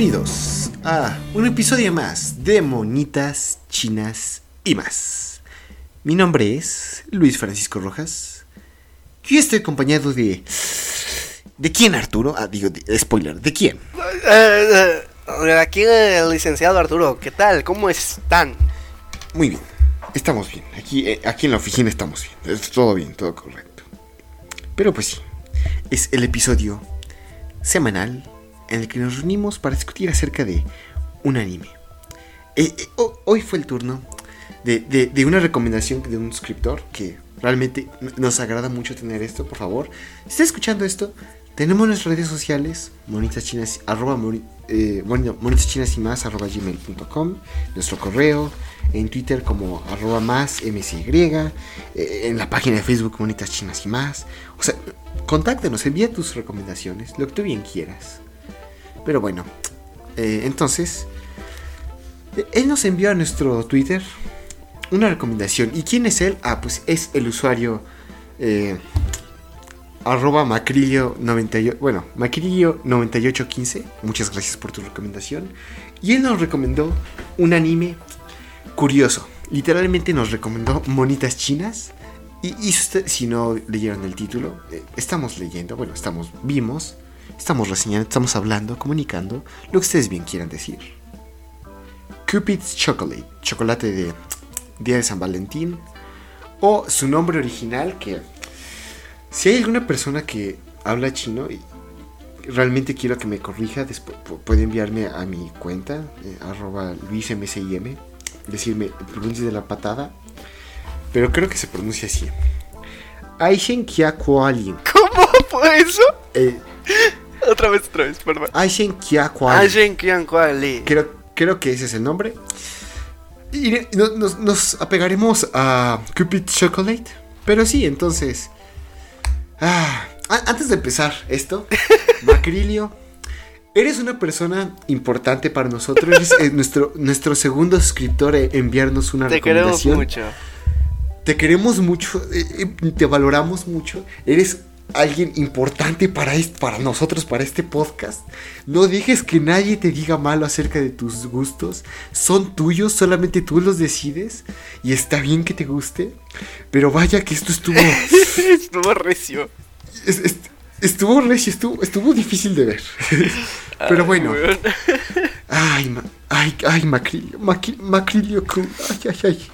Bienvenidos a un episodio más de Monitas Chinas y más. Mi nombre es Luis Francisco Rojas y estoy acompañado de... ¿De quién, Arturo? Ah, digo, de- spoiler, ¿de quién? Eh, eh, aquí el licenciado Arturo, ¿qué tal? ¿Cómo están? Muy bien, estamos bien. Aquí, eh, aquí en la oficina estamos bien. Es todo bien, todo correcto. Pero pues sí, es el episodio semanal en el que nos reunimos para discutir acerca de un anime. Eh, eh, ho- hoy fue el turno de, de- de una recomendación de un suscriptor que realmente nos agrada mucho tener esto, por favor. Si está escuchando esto, tenemos nuestras redes sociales, monitas chinas, arroba moni- eh, monitas chinas y más, arroba gmail.com, nuestro correo, en Twitter como arroba más msy, eh, en la página de Facebook monitas chinas y más. O sea, contáctenos, envía tus recomendaciones, lo que tú bien quieras. Pero bueno, eh, entonces, él nos envió a nuestro Twitter una recomendación. ¿Y quién es él? Ah, pues es el usuario eh, arroba macrillo 98, bueno, macrillo 9815. Muchas gracias por tu recomendación. Y él nos recomendó un anime curioso. Literalmente nos recomendó monitas chinas. Y, si no leyeron el título, eh, estamos leyendo, bueno, estamos, vimos, estamos reseñando, estamos hablando, comunicando lo que ustedes bien quieran decir. Cupid's Chocolate, chocolate de Día de San Valentín, o su nombre original, que si hay alguna persona que habla chino y realmente quiero que me corrija, después puede enviarme a mi cuenta, eh, arroba luismsim, decirme, pronuncie de la patada, pero creo que se pronuncia así. Aishen Kia Kualin. ¿Cómo fue eso? Eh, Otra vez, otra vez, perdón. Aishen Kian Kuali. Creo, creo que ese es el nombre. Y nos, nos apegaremos a Cupid Chocolate. Pero sí, entonces. ah, antes de empezar esto, Macrilio, eres una persona importante para nosotros. Eres eh, nuestro, nuestro segundo suscriptor en enviarnos una Te queremos recomendación. mucho. Te queremos mucho, eh, eh, te valoramos mucho. Eres alguien importante para, para nosotros, para este podcast. No dejes que nadie te diga malo acerca de tus gustos. Son tuyos, solamente tú los decides. Y está bien que te guste. Pero vaya que esto estuvo... Estuvo recio. es- es- estuvo recio, estuvo, estuvo difícil de ver. Pero bueno. Ay, ma- ay, ay, Macrilio, Maqui- Macrilio, ay, ay, ay.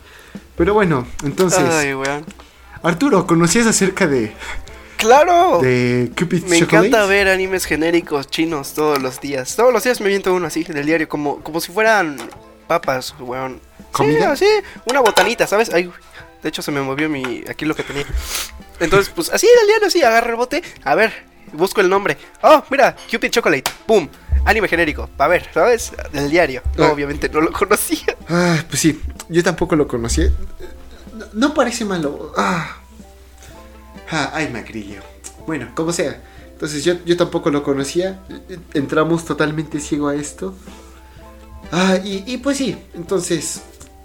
Pero bueno, entonces... Ay. Arturo, ¿conocías acerca de, ¡Claro! de Cupid Me Chocolate? encanta ver animes genéricos chinos todos los días. Todos los días me viento uno así del diario, como, como si fueran papas, weón. ¿Comida? Sí, así, una botanita, ¿sabes? Ay, de hecho se me movió mi aquí lo que tenía. Entonces, pues así del diario, así, agarro el bote. A ver, busco el nombre. Oh, mira, Cupid Chocolate. Pum. Anime genérico. A ver, ¿sabes? Del diario. No, Ah. obviamente no lo conocía. Ah, pues sí, yo tampoco lo conocí. No, no parece malo. Ah. Ah, ay, Macrillo. Bueno, como sea. Entonces yo, yo tampoco lo conocía. Entramos totalmente ciego a esto. Ah, y, pues sí, entonces,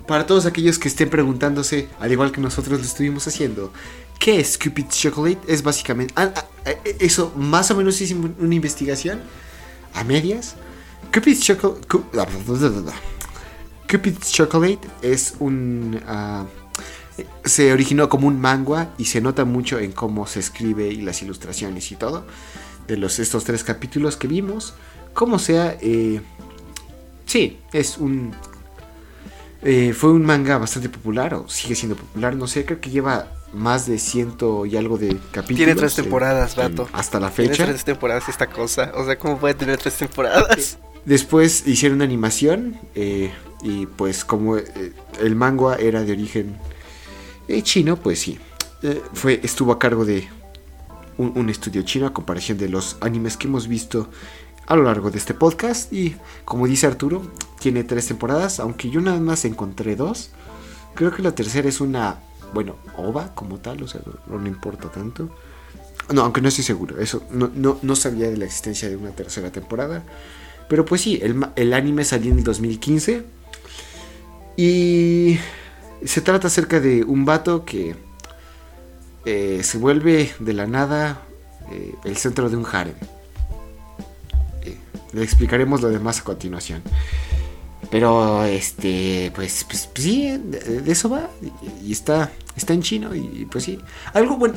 para todos aquellos que estén preguntándose, al igual que nosotros lo estuvimos haciendo, ¿qué es Cupid's Chocolate? Es básicamente... ah, ah, eh, eso más o menos hice una investigación a medias. Cupid's Chocolate... Cupid's Chocolate es un... ah, se originó como un manga y se nota mucho en cómo se escribe y las ilustraciones y todo. De los, estos tres capítulos que vimos. Como sea, eh, sí, es un... eh, fue un manga bastante popular, o sigue siendo popular, no sé, creo que lleva más de ciento y algo de capítulos. Tiene tres temporadas, en- vato. hasta la Tiene fecha. tres temporadas esta cosa. O sea, ¿cómo puede tener tres temporadas? Después hicieron una animación eh, y pues como eh, el manga era de origen eh, chino, pues sí, eh, fue, estuvo a cargo de un, estudio chino a comparación de los animes que hemos visto a lo largo de este podcast y como dice Arturo, tiene tres temporadas, aunque yo nada más encontré dos. Creo que la tercera es una, bueno, ova como tal, o sea, no, no importa tanto. No, aunque no estoy seguro, eso no, no, no sabía de la existencia de una tercera temporada. Pero pues sí, el, el anime salió en el 2015. Y se trata acerca de un vato que eh, se vuelve de la nada eh, el centro de un harem. Eh, le explicaremos lo demás a continuación. Pero, este, pues, pues, pues sí, de, eso va. Y, está, está en chino y, pues sí. Algo bueno,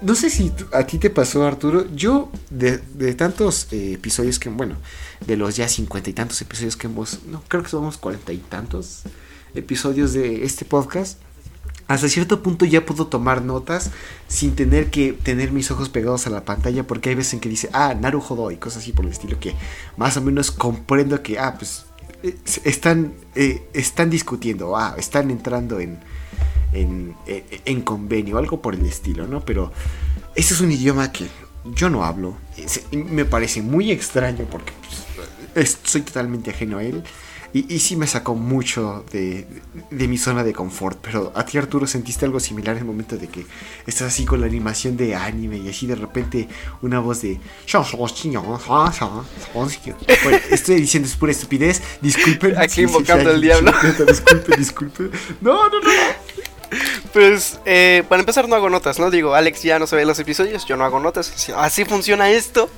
no sé si a ti te pasó, Arturo. Yo, de, tantos episodios que, bueno, de los ya cincuenta y tantos episodios que hemos, no, creo que somos cuarenta y tantos episodios de este podcast. Hasta cierto punto ya puedo tomar notas sin tener que tener mis ojos pegados a la pantalla porque hay veces en que dice, ah, Naruhodo y cosas así por el estilo que más o menos comprendo que, ah, pues están, eh, están discutiendo, ah, están entrando en, en, eh, en convenio, algo por el estilo, ¿no? Pero ese es un idioma que yo no hablo, me parece muy extraño porque pues, es- soy totalmente ajeno a él. Y, y sí me sacó mucho de, de mi zona de confort. Pero a ti, Arturo, ¿sentiste algo similar en el momento de que estás así con la animación de anime y así de repente una voz de... Bueno, estoy diciendo es pura estupidez. Disculpen. Aquí invocando al diablo. Disculpen, disculpen. No, no, no. Pues, eh, para empezar, no hago notas, ¿no? Digo, Alex ya no se ve los episodios, yo no hago notas. Así funciona esto.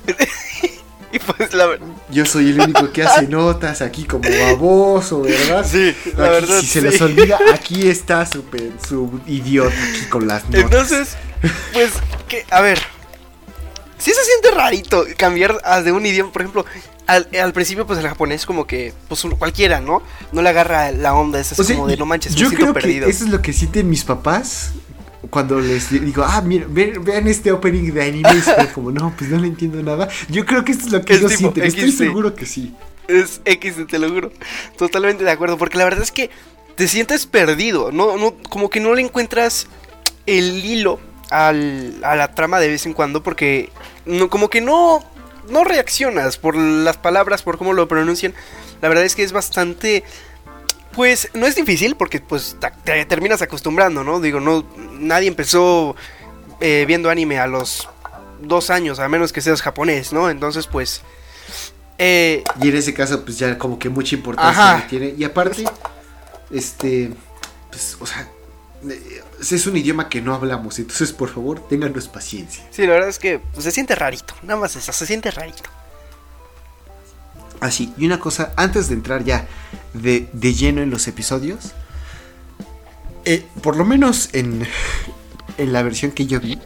Y pues, la verdad. Yo soy el único que hace notas aquí como baboso, ¿verdad? Sí, la Aquí, verdad, Si se les olvida, aquí está su, su idiota aquí con las notas. Entonces, pues, que, a ver. Sí se siente rarito cambiar de un idioma, por ejemplo, al, al principio pues el japonés como que, pues cualquiera, ¿no? No le agarra la onda, es así O sea, como de no manches, yo me siento creo perdido. que eso es lo que sienten mis papás cuando les digo, ah, mira, vean, vean este opening de anime y como, no, pues no le entiendo nada. Yo creo que esto es lo que Es ellos tipo sienten, estoy seguro que sí. Es X, te lo juro. Totalmente de acuerdo. Porque la verdad es que te sientes perdido. No, no, como que no le encuentras el hilo al- a la trama de vez en cuando. Porque no, como que no, no reaccionas por las palabras, por cómo lo pronuncian. La verdad es que es bastante. Pues no es difícil porque pues te terminas acostumbrando, ¿no? Digo, no, nadie empezó eh, viendo anime a los dos años, a menos que seas japonés, ¿no? Entonces pues... Eh, Y en ese caso, pues ya como que mucha importancia le tiene. Y aparte, este, pues, o sea, eh, es un idioma que no hablamos, entonces por favor, ténganos paciencia. Sí, la verdad es que pues, se siente rarito. Nada más eso, se siente rarito. Así, y una cosa, antes de entrar ya de, de lleno en los episodios, eh, por lo menos en, en la versión que yo vi,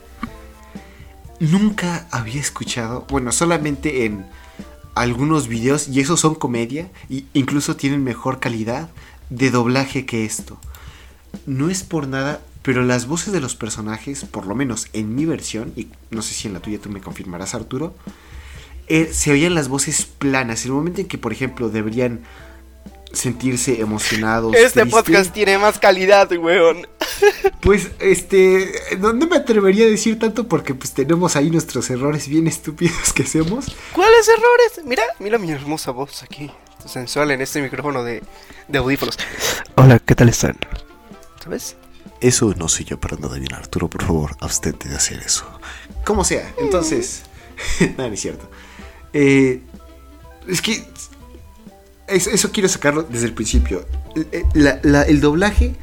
nunca había escuchado, bueno, solamente en algunos videos, y esos son comedia, y incluso tienen mejor calidad de doblaje que esto. No es por nada, pero las voces de los personajes, por lo menos en mi versión, y no sé si en la tuya tú me confirmarás, Arturo, eh, se oían las voces planas. En el momento en que, por ejemplo, deberían sentirse emocionados. Este podcast tiene más calidad, weón. Pues, este, no, no me atrevería a decir tanto porque pues tenemos ahí nuestros errores bien estúpidos que hacemos. ¿Cuáles errores? Mira, mira mi hermosa voz aquí. Sensual en este micrófono de, de audífonos. Hola, ¿qué tal están? ¿Sabes? Eso no soy yo para nada bien, Arturo. Por favor, abstente de hacer eso. Como sea, entonces. nada, no es cierto. Eh, es que. Eso, eso quiero sacarlo desde el principio. Eh, la- la- el doblaje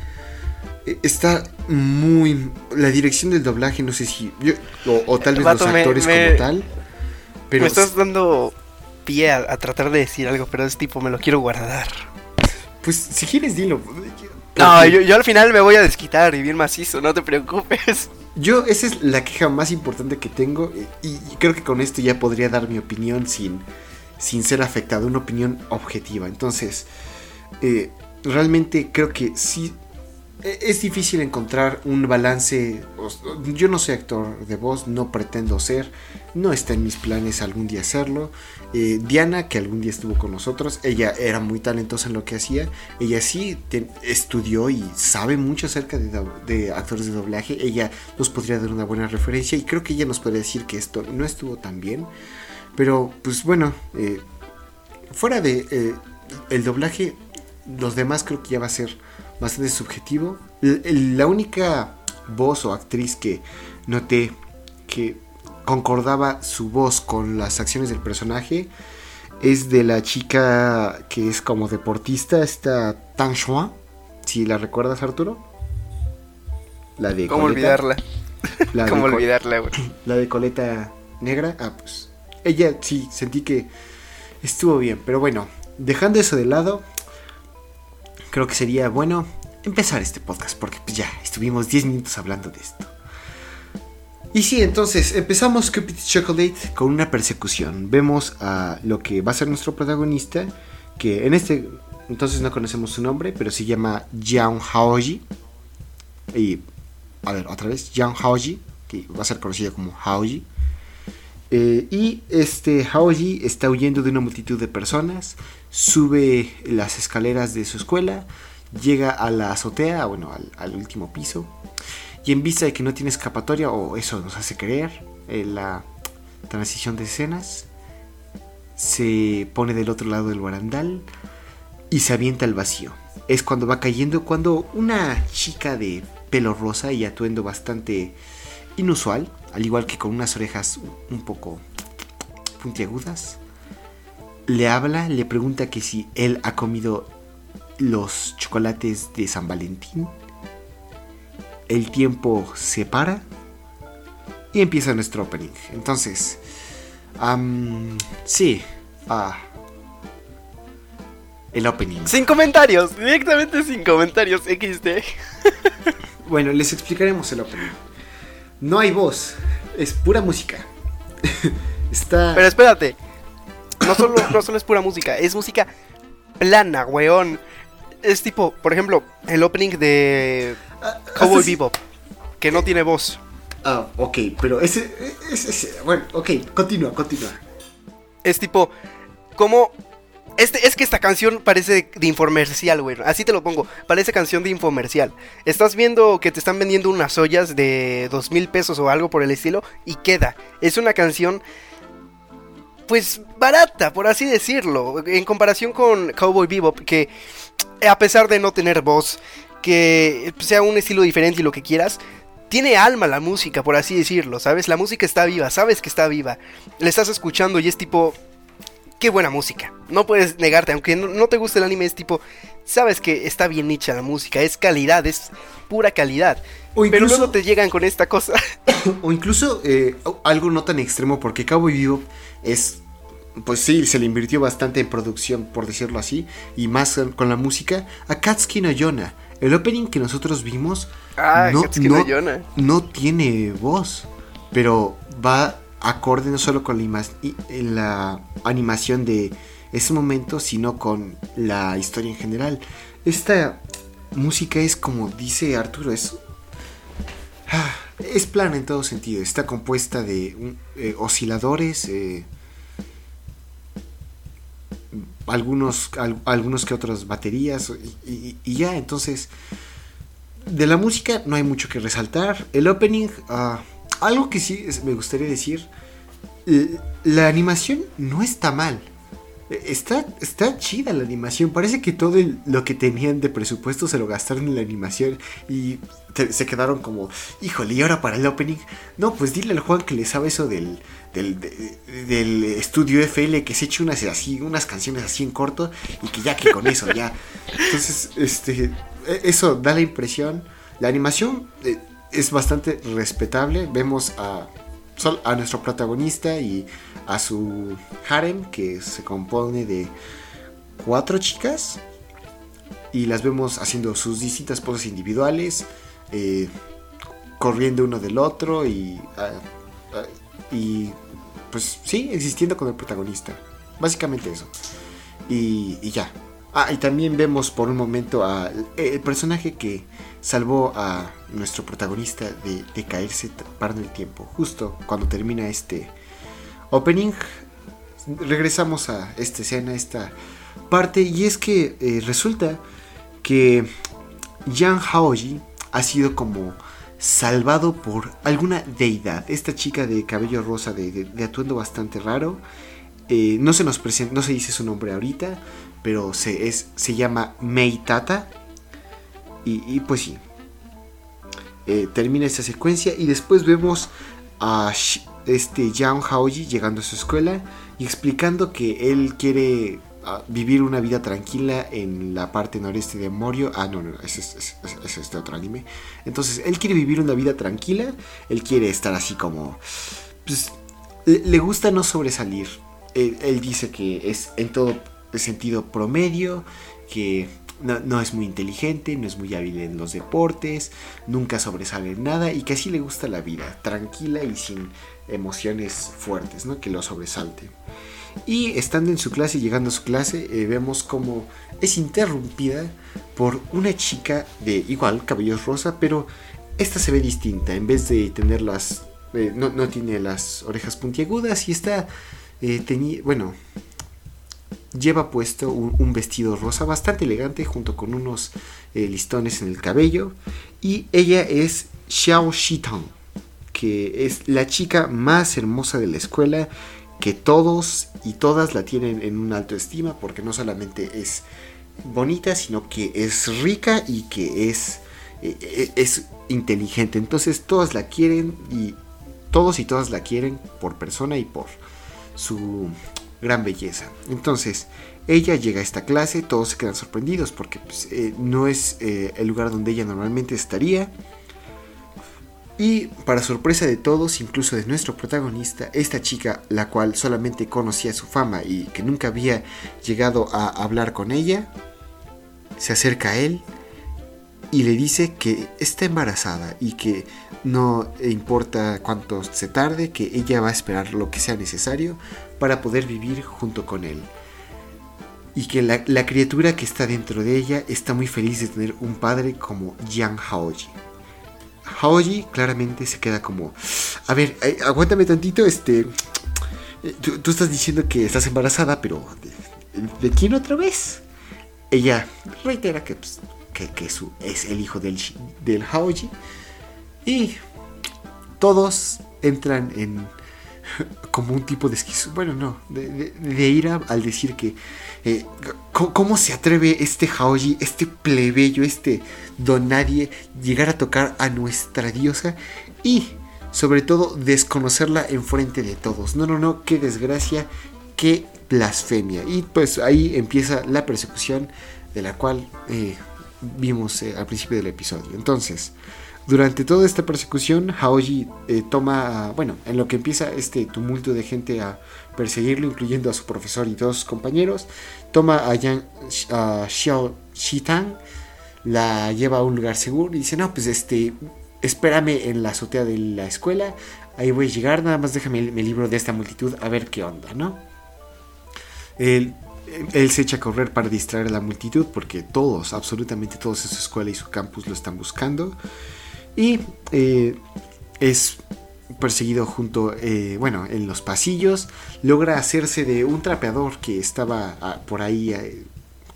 eh, está muy. La dirección del doblaje, no sé si. yo- o, o tal vez Vato, los actores me- como tal. Pero me estás dando pie a, a tratar de decir algo, pero es tipo, me lo quiero guardar. Pues si quieres, dilo. No, yo, yo al final me voy a desquitar y bien macizo, no te preocupes. Yo, esa es la queja más importante que tengo. Y, y creo que con esto ya podría dar mi opinión sin, sin ser afectado. Una opinión objetiva. Entonces, eh, realmente creo que sí. e- Es difícil encontrar un balance. Yo no soy actor de voz, no pretendo ser. No está en mis planes algún día hacerlo. Eh, Diana, que algún día estuvo con nosotros, ella era muy talentosa en lo que hacía. Ella sí te- estudió y sabe mucho acerca de, de actores de doblaje. Ella nos podría dar una buena referencia y creo que ella nos podría decir que esto no estuvo tan bien. Pero, pues bueno, eh, fuera de eh, el doblaje, los demás creo que ya va a ser bastante subjetivo. El- la única voz o actriz que noté que concordaba su voz con las acciones del personaje es de la chica que es como deportista, esta Tang Xuan. Si la recuerdas, Arturo. La de ¿Cómo coleta. olvidarla? La ¿Cómo olvidarla, güey? la de coleta negra. Ah, pues. Ella sí, sentí que Estuvo bien, pero bueno, dejando eso de lado, creo que sería bueno empezar este podcast, porque pues ya estuvimos 10 minutos hablando de esto. Y sí, entonces empezamos Cupid Chocolate con una persecución. Vemos a lo que va a ser nuestro protagonista, que en este entonces no conocemos su nombre, pero se llama Jiang Haoji. Y, a ver, otra vez, Jiang Haoji, que va a ser conocido como Haoji. Eh, y este Haoji está huyendo de una multitud de personas, sube las escaleras de su escuela, llega a la azotea, bueno, al, al último piso, y en vista de que no tiene escapatoria, o eso nos hace creer, eh, la transición de escenas, se pone del otro lado del barandal y se avienta al vacío. Es cuando va cayendo, cuando una chica de pelo rosa y atuendo bastante inusual, al igual que con unas orejas un poco puntiagudas, le habla, le pregunta que si él ha comido los chocolates de San Valentín. El tiempo se para y empieza nuestro opening. Entonces, am, sí, ah, el opening. Sin comentarios, directamente sin comentarios, XD. Bueno, les explicaremos el opening. No hay voz, es pura música. Está. Pero espérate, no solo, no solo es pura música, es música plana, weón. Es tipo, por ejemplo, el opening de Ah, Cowboy Bebop, que no tiene voz. Ah, ok, pero ese, ese, ese- Bueno, ok, continúa, continúa. Es tipo, como... Este, es que esta canción parece de infomercial, güey. Así te lo pongo. Parece canción de infomercial. Estás viendo que te están vendiendo unas ollas de dos mil pesos o algo por el estilo y queda. Es una canción, pues, barata, por así decirlo. En comparación con Cowboy Bebop, que a pesar de no tener voz, que sea un estilo diferente y lo que quieras, tiene alma la música, por así decirlo, ¿sabes? La música está viva, sabes que está viva. Le estás escuchando y es tipo, qué buena música. No puedes negarte, aunque no, no te guste el anime, es tipo, sabes que está bien hecha la música, es calidad, es pura calidad. O Pero incluso- luego te llegan con esta cosa. O incluso eh, algo no tan extremo, porque Cowboy Bebop es. Pues sí, se le invirtió bastante en producción, por decirlo así, y más con la música. A Katsuki no Yona, el opening que nosotros vimos, Ah, no, no- no tiene voz, pero va acorde no solo con la, animación de ese momento, sino con la historia en general. Esta música es como dice Arturo, es Ah, Es plana en todo sentido. Está compuesta de eh, osciladores, eh, algunos, al- algunos que otras baterías y ya. Entonces, de la música no hay mucho que resaltar. El opening, ah, algo que sí me gustaría decir, l- la animación no está mal. Eh, Está, está chida la animación. Parece que todo el- lo que tenían de presupuesto se lo gastaron en la animación y te- se quedaron como, híjole, ¿y ahora para el opening? No, pues dile al Juan que le sabe eso del, del, de- del estudio FL que se eche unas así, unas canciones así en corto y que ya que con eso ya. Entonces, este, e- eso da la impresión. La animación eh, es bastante respetable. Vemos a, a nuestro protagonista y a su harem que se compone de cuatro chicas y las vemos haciendo sus distintas poses individuales, eh, corriendo uno del otro y, ah, ah, y pues sí, existiendo con el protagonista. Básicamente eso. Y, y ya. Ah, y también vemos por un momento a el personaje que salvó a nuestro protagonista de, caerse parando el tiempo. Justo cuando termina este opening, regresamos a esta escena, esta parte. Y es que eh, resulta que Yang Haoji ha sido como salvado por alguna deidad. Esta chica de cabello rosa, de atuendo bastante raro. Eh, no se nos presenta, no se dice su nombre ahorita, pero se, es, se llama Meitata. Y, pues sí. Eh, termina esta secuencia y después vemos a este Yang Haoji llegando a su escuela y explicando que él quiere ah, vivir una vida tranquila en la parte noreste de Morio. Ah, no, no, es, ese es- ese es de otro anime. Entonces, él quiere vivir una vida tranquila, él quiere estar así como... Pues, le, le gusta no sobresalir. él, él dice que es en todo sentido promedio, que no, no es muy inteligente, no es muy hábil en los deportes, nunca sobresale en nada y que así le gusta la vida, tranquila y sin emociones fuertes, ¿no? Que lo sobresalte. Y estando en su clase, llegando a su clase, eh, vemos como es interrumpida por una chica de igual cabellos rosa, pero esta se ve distinta. En vez de tener las. eh, no, no tiene las orejas puntiagudas y está. eh, bueno. Lleva puesto un, vestido rosa bastante elegante junto con unos eh, listones en el cabello. Y ella es Xiao Shitang, que es la chica más hermosa de la escuela que todos y todas la tienen en una alta estima porque no solamente es bonita, sino que es rica y que es, eh, eh, es inteligente. Entonces todas la quieren y todos y todas la quieren por persona y por su gran belleza. Entonces ella llega a esta clase, todos se quedan sorprendidos porque pues, eh, no es eh, el lugar donde ella normalmente estaría. Y para sorpresa de todos, incluso de nuestro protagonista, esta chica, la cual solamente conocía su fama y que nunca había llegado a hablar con ella, se acerca a él y le dice que está embarazada y que no importa cuánto se tarde, que ella va a esperar lo que sea necesario para poder vivir junto con él. Y que la, criatura que está dentro de ella está muy feliz de tener un padre como Yang Haoji. Haoji claramente se queda como, a ver, eh, aguántame tantito, este, eh, tú, estás diciendo que estás embarazada, pero ¿de, quién otra vez? Ella reitera que, pues, que, que es el hijo del, del Haoji y todos entran en como un tipo de esquizo, bueno, no, de, de- ira al decir que eh, ¿cómo, cómo se atreve este Haoji, este plebeyo, este don nadie, llegar a tocar a nuestra diosa y sobre todo desconocerla enfrente de todos. No, no, no, qué desgracia, qué blasfemia. Y pues ahí empieza la persecución de la cual eh, vimos eh, al principio del episodio. Entonces, durante toda esta persecución, Haoji eh, toma, bueno, en lo que empieza este tumulto de gente a perseguirlo, incluyendo a su profesor y todos sus compañeros, toma a, Yang, a Xiao Shitang, la lleva a un lugar seguro y dice, no, pues este, espérame en la azotea de la escuela, ahí voy a llegar, nada más déjame el, libro de esta multitud a ver qué onda, ¿no? Él, él se echa a correr para distraer a la multitud porque todos, absolutamente todos en su escuela y su campus lo están buscando. Y eh, es perseguido junto, eh, bueno, en los pasillos. Logra hacerse de un trapeador que estaba ah, por ahí eh,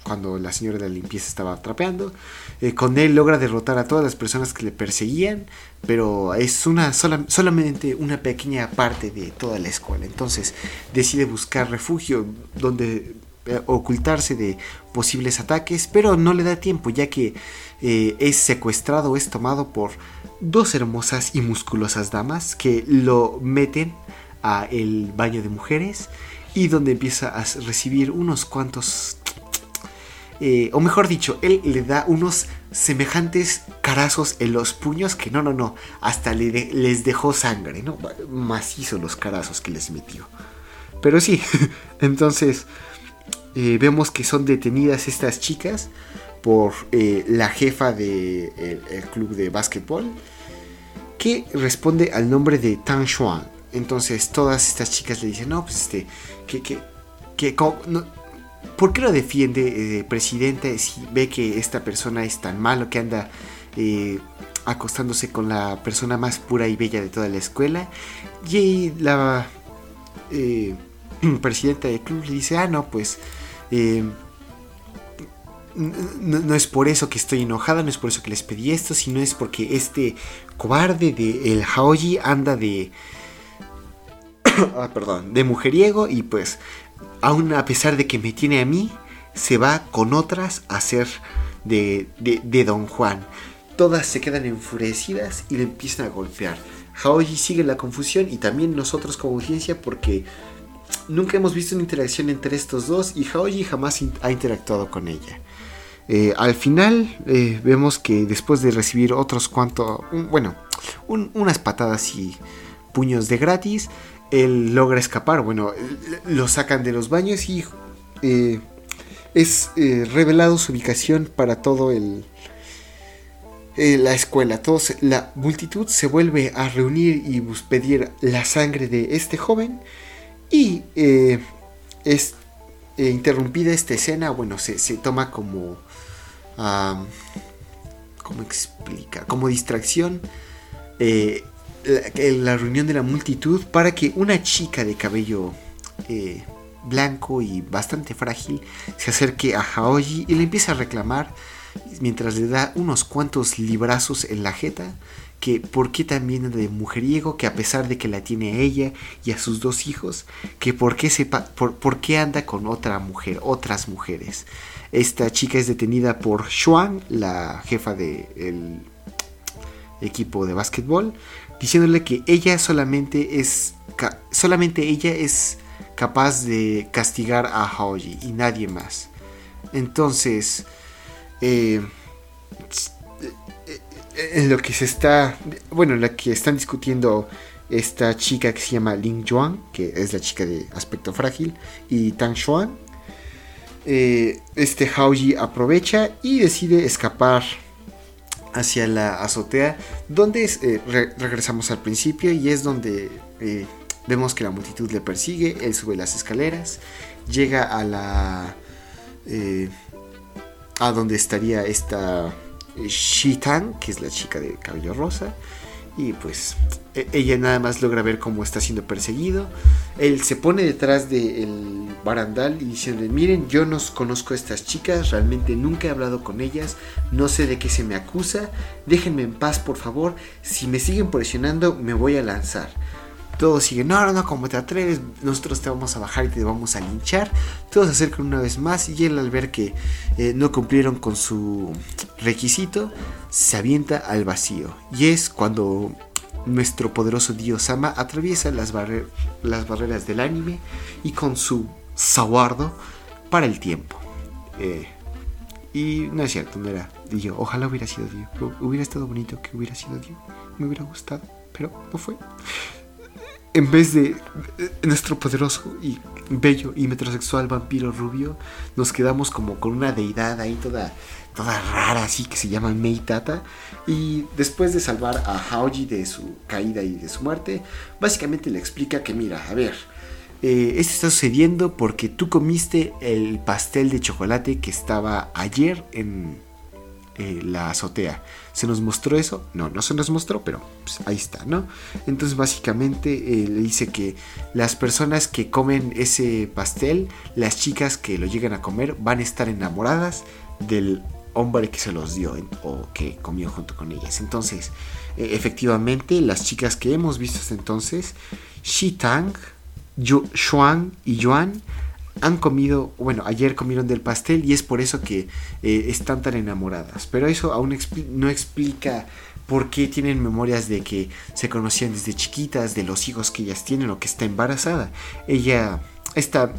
cuando la señora de la limpieza estaba trapeando. Con él logra derrotar a todas las personas que le perseguían, pero es una sola- solamente una pequeña parte de toda la escuela. Entonces decide buscar refugio donde ocultarse de posibles ataques, pero no le da tiempo ya que eh, es secuestrado, es tomado por dos hermosas y musculosas damas que lo meten a el baño de mujeres y donde empieza a recibir unos cuantos eh, o mejor dicho, él le da unos semejantes carazos en los puños que no, no, no, hasta le les dejó sangre, ¿no? Macizo los carazos que les metió. Pero sí, entonces eh, vemos que son detenidas estas chicas por eh, la jefa del de, el club de básquetbol que responde al nombre de Tang Xuan. Entonces todas estas chicas le dicen, no, pues este, que, que, que, no, ¿por qué lo defiende, eh, presidenta, si ve que esta persona es tan malo que anda eh, acostándose con la persona más pura y bella de toda la escuela? Y la eh, presidenta del club le dice, ah, no, pues... no, es por eso que estoy enojada, no es por eso que les pedí esto, sino es porque este cobarde de el Haoji anda de... ah, perdón, de mujeriego y pues aún a pesar de que me tiene a mí, se va con otras a ser de, de, Don Juan. Todas se quedan enfurecidas y le empiezan a golpear. Haoji sigue la confusión y también nosotros como audiencia porque nunca hemos visto una interacción entre estos dos y Haoji jamás ha interactuado con ella. Eh, al final eh, vemos que después de recibir otros cuantos, bueno, un- unas patadas y puños de gratis, él logra escapar. Bueno, lo sacan de los baños y eh, es revelado su ubicación para todo el la escuela. Todos, la multitud se vuelve a reunir y pedir la sangre de este joven y es interrumpida esta escena. Bueno, se, se toma como ¿cómo explica? Como distracción eh, la, reunión de la multitud para que una chica de cabello eh, blanco y bastante frágil se acerque a Haoji y le empiece a reclamar mientras le da unos cuantos librazos en la jeta que por qué también de mujeriego, que a pesar de que la tiene a ella y a sus dos hijos, que por qué, sepa, por, por qué anda con otra mujer, otras mujeres. Esta chica es detenida por Xuan, la jefa del equipo de básquetbol, diciéndole que ella solamente es solamente ella es capaz de castigar a Haoji y nadie más. Entonces, eh, en lo que se está, bueno, en lo que están discutiendo esta chica que se llama Ling Yuan, que es la chica de aspecto frágil, y Tang Xuan, eh, este Haoji aprovecha y decide escapar hacia la azotea, donde eh, regresamos al principio y es donde eh, vemos que la multitud le persigue, él sube las escaleras, llega a la... a donde estaría esta Shitan, que es la chica de cabello rosa, y pues e, ella nada más logra ver cómo está siendo perseguido. Él se pone detrás del barandal y diciendo, miren, yo no conozco a estas chicas, realmente nunca he hablado con ellas, no sé de qué se me acusa, déjenme en paz por favor, si me siguen presionando me voy a lanzar. Todos siguen, no, no, no, como te atreves, nosotros te vamos a bajar y te vamos a linchar. Todos se acercan una vez más y él al ver que eh, no cumplieron con su requisito, se avienta al vacío. Y es cuando nuestro poderoso dios Sama atraviesa las, barreras del anime y con su saguardo para el tiempo. Eh, y no es cierto, no era Dios. Ojalá hubiera sido Dios. Hubiera estado bonito que hubiera sido Dios. Me hubiera gustado, pero no fue. En vez de nuestro poderoso y bello y metrosexual vampiro rubio, nos quedamos como con una deidad ahí toda toda rara así que se llama Meitata. Y después de salvar a Haoji de su caída y de su muerte, básicamente le explica que mira, a ver, eh, esto está sucediendo porque tú comiste el pastel de chocolate que estaba ayer en eh, la azotea. ¿Se nos mostró eso? No, no se nos mostró, pero pues, ahí está, ¿no? Entonces básicamente eh, le dice que las personas que comen ese pastel, las chicas que lo llegan a comer, van a estar enamoradas del hombre que se los dio o que comió junto con ellas. Entonces, e, efectivamente, las chicas que hemos visto hasta entonces, Shi Tang, Xuan y Yuan, han comido, bueno, ayer comieron del pastel y es por eso que eh, están tan enamoradas. Pero eso aún no explica por qué tienen memorias de que se conocían desde chiquitas, de los hijos que ellas tienen o que está embarazada. Ella, esta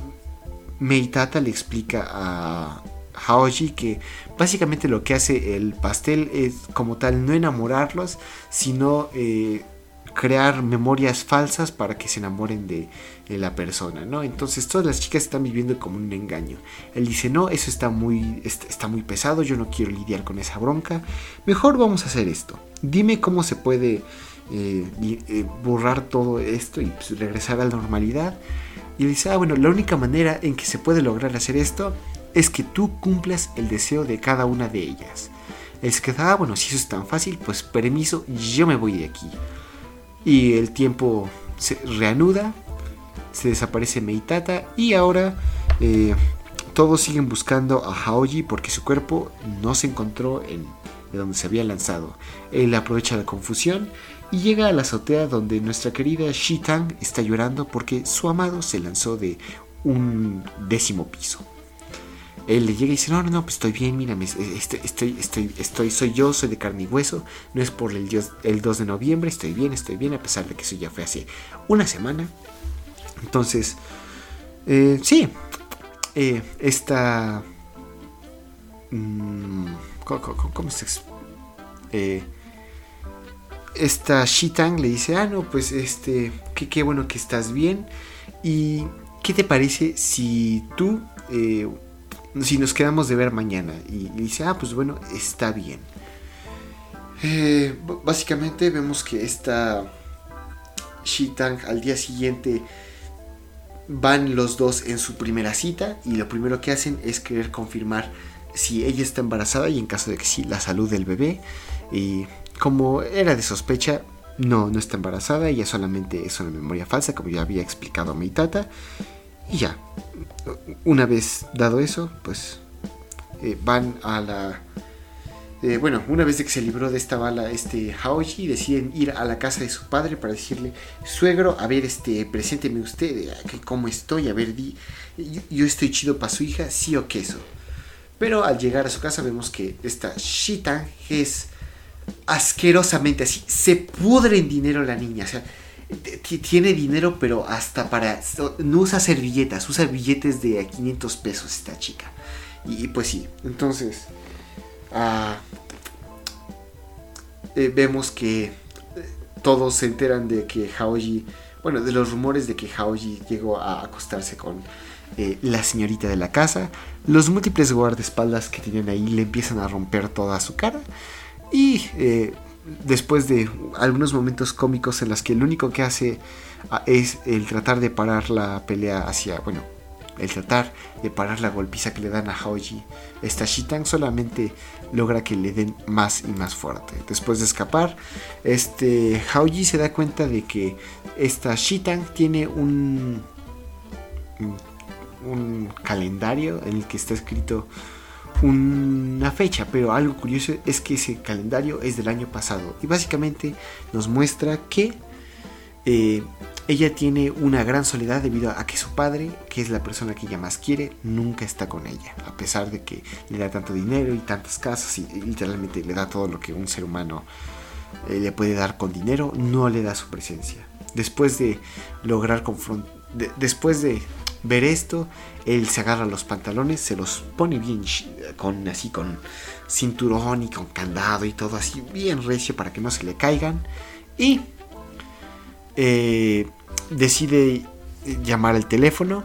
Meitata le explica a, Haoji que básicamente lo que hace el pastel es como tal no enamorarlos, sino eh, crear memorias falsas para que se enamoren de, la persona, ¿no? Entonces todas las chicas están viviendo como un engaño. Él dice, no, eso está muy, está muy pesado, yo no quiero lidiar con esa bronca, mejor vamos a hacer esto. Dime cómo se puede eh, eh, borrar todo esto y pues, regresar a la normalidad. Y dice, ah, bueno, la única manera en que se puede lograr hacer esto es que tú cumplas el deseo de cada una de ellas. Es que, ah, bueno, si eso es tan fácil, pues permiso, yo me voy de aquí. Y el tiempo se reanuda, se desaparece Meitata y ahora eh, todos siguen buscando a Haoji porque su cuerpo no se encontró en de donde se había lanzado. Él aprovecha la confusión y llega a la azotea donde nuestra querida Shi-Tang está llorando porque su amado se lanzó de un décimo piso él le llega y dice, no, no, no, pues estoy bien, mírame, estoy, estoy, estoy, estoy, soy yo, soy de carne y hueso, no es por el, el 2 de noviembre, estoy bien, estoy bien, a pesar de que eso ya fue hace una semana. Entonces, eh, sí, eh, esta... Mm, ¿cómo, se eh, esta Shitang le dice, ah, no, pues este, qué, qué bueno que estás bien. ¿Y qué te parece si tú, eh, si nos quedamos de ver mañana? Y dice, ah, pues bueno, está bien. Eh, básicamente vemos que esta Shitang al día siguiente van los dos en su primera cita y lo primero que hacen es querer confirmar si ella está embarazada y en caso de que sí, la salud del bebé. Y como era de sospecha, no, no está embarazada, ella solamente es una memoria falsa, como ya había explicado a mi tata. Y ya, una vez dado eso, pues eh, van a la... eh, bueno, una vez que se libró de esta bala este Haoji, deciden ir a la casa de su padre para decirle, suegro, a ver, este, presénteme usted, eh, cómo estoy, a ver, di, yo, estoy chido para su hija, sí o queso. Pero al llegar a su casa vemos que esta Shita es asquerosamente así. Se pudre en dinero la niña. O sea, tiene dinero, pero hasta para. No usa servilletas, usa billetes de a 500 pesos esta chica. Y, pues sí, entonces. ah, eh, vemos que eh, todos se enteran de que Haoji. Bueno, de los rumores de que Haoji llegó a acostarse con eh, la señorita de la casa. Los múltiples guardaespaldas que tienen ahí le empiezan a romper toda su cara. Y después de algunos momentos cómicos en los que lo único que hace ah, es el tratar de parar la pelea hacia, bueno, el tratar de parar la golpiza que le dan a Haoji, esta Shitang solamente logra que le den más y más fuerte. Después de escapar, este Haoji se da cuenta de que esta Shitang tiene un un calendario en el que está escrito una fecha, pero algo curioso es que ese calendario es del año pasado y básicamente nos muestra que eh, ella tiene una gran soledad debido a que su padre, que es la persona que ella más quiere, nunca está con ella, a pesar de que le da tanto dinero y tantas casas y, literalmente le da todo lo que un ser humano eh, le puede dar con dinero, no le da su presencia. Después de lograr confrontar, de- después de ver esto, él se agarra los pantalones, se los pone bien con así con cinturón y con candado y todo así bien recio para que no se le caigan y eh, decide llamar al teléfono.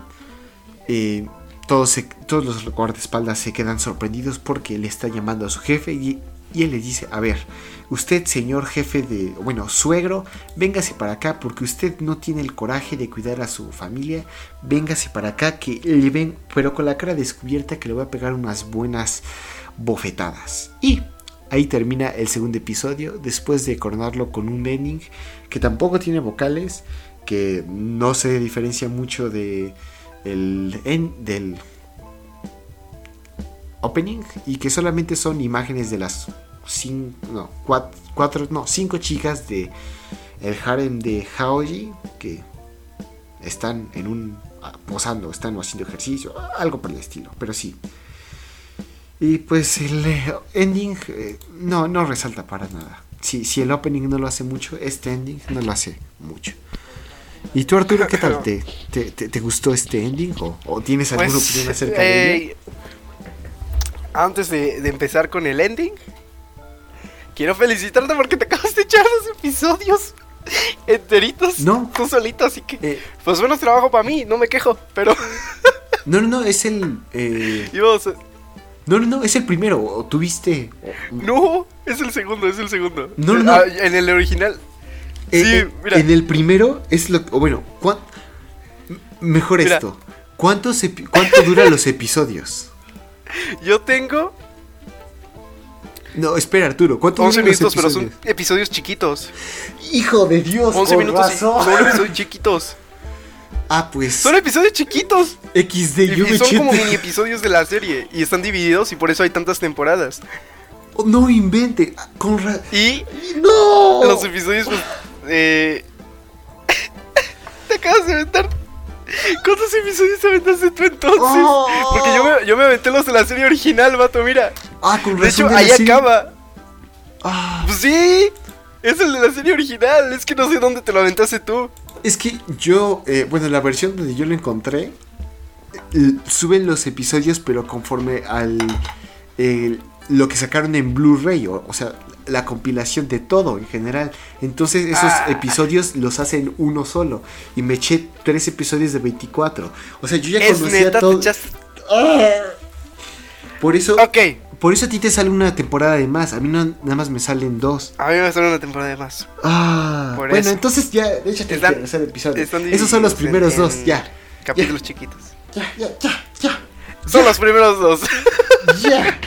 Eh, todos, todos los guardaespaldas se quedan sorprendidos porque le está llamando a su jefe y él le dice, a ver, usted señor jefe de, bueno, suegro, véngase para acá porque usted no tiene el coraje de cuidar a su familia, véngase para acá que le ven, pero con la cara descubierta que le voy a pegar unas buenas bofetadas. Y ahí termina el segundo episodio, después de coronarlo con un ending que tampoco tiene vocales, que no se diferencia mucho de el del opening y que solamente son imágenes de las cinco, no, cuatro, cuatro, no, cinco chicas de el harem de Haoji que están en un ah, posando, están haciendo ejercicio, algo por el estilo, pero sí. Y pues el eh, ending eh, no, no resalta para nada. Si, si el opening no lo hace mucho, este ending no lo hace mucho. ¿Y tú, Arturo, qué tal? ¿Te, te, te- te gustó este ending? ¿O, o tienes alguna Pues, opinión acerca de él? eh, Antes de, de empezar con el ending, quiero felicitarte porque te acabas de echar dos episodios enteritos. No. Tú solito, así que. Eh, Pues menos trabajo para mí, no me quejo, pero. no, no, no, es el. eh, no, no, no, es el primero. ¿O tuviste? no, es el segundo, es el segundo. No, no, no. Ah, en el original. Eh, sí, mira. En el primero es lo o bueno, ¿cuán- mejor Mira. esto. ¿Cuántos epi- ¿Cuánto duran los episodios? Yo tengo No, espera, Arturo. ¿Cuánto 11 duran los minutos, pero son episodios? chiquitos. Hijo de Dios, 11 con minutos razón. son episodios chiquitos. Ah, pues Son episodios chiquitos. XD, Y, yo me son como mini episodios de la serie. Y están divididos y por eso hay tantas temporadas. Oh, no invente. Ah, Con ra- Y No. los episodios, pues. Eh... te acabas de aventar. ¿Cuántos episodios te aventaste tú entonces? Oh. Porque yo me, yo me aventé los de la serie original, vato, mira. Ah, con De hecho, ahí serie- acaba. Ah, Pues sí. Es el de la serie original. Es que no sé dónde te lo aventaste tú. es que yo, eh, bueno, la versión donde yo lo encontré, suben los episodios, pero conforme al lo que sacaron en Blu-ray, o, o sea, la compilación de todo en general. Entonces esos Ah. episodios los hacen uno solo. Y me eché tres episodios de 24. O sea, yo ya Es conocía neta, todo. Por eso, Ok, por eso a ti te sale una temporada de más. A mí no, nada más me salen dos. a mí me sale una temporada de más. Ah, Por bueno, eso. entonces ya, échate Están- el tercer episodio. Esos son los primeros en- dos, en ya. Capítulos chiquitos. Ya, ya, ya, ya. Son los primeros dos. Ya,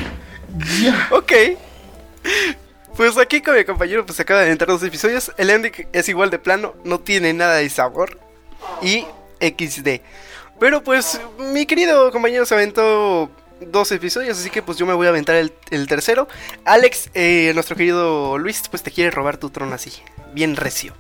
ya. ok. Pues aquí con mi compañero pues acaba de entrar dos episodios. El ending es igual de plano, no tiene nada de sabor. Y XD. Pero pues mi querido compañero se aventó dos episodios, así que pues yo me voy a aventar el, el tercero. Alex, eh, nuestro querido Luis, pues te quiere robar tu trono así, bien recio.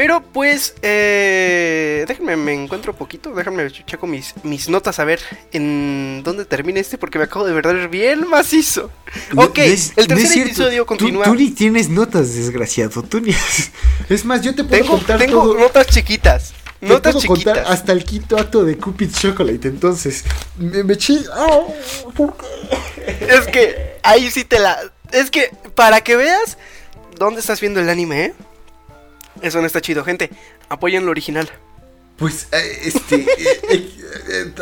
Pero pues, eh, déjenme, me encuentro poquito, déjenme checo mis, mis notas a ver en dónde termina este, porque me acabo de ver bien macizo. No- Ok, no es- el no tercer cierto. episodio Tú- continúa. Tú, ni tienes notas, desgraciado. Tú ni... Es más, yo te puedo tengo contar tengo todo. notas chiquitas, te notas puedo contar chiquitas. hasta el quinto acto de Cupid Chocolate. Entonces, me, me eché. ¡Ah! ¿Por qué? Es que ahí sí te la... Es que para que veas dónde estás viendo el anime, ¿eh? Eso no está chido, gente. Apoyen lo original. Pues, eh, este. eh, eh,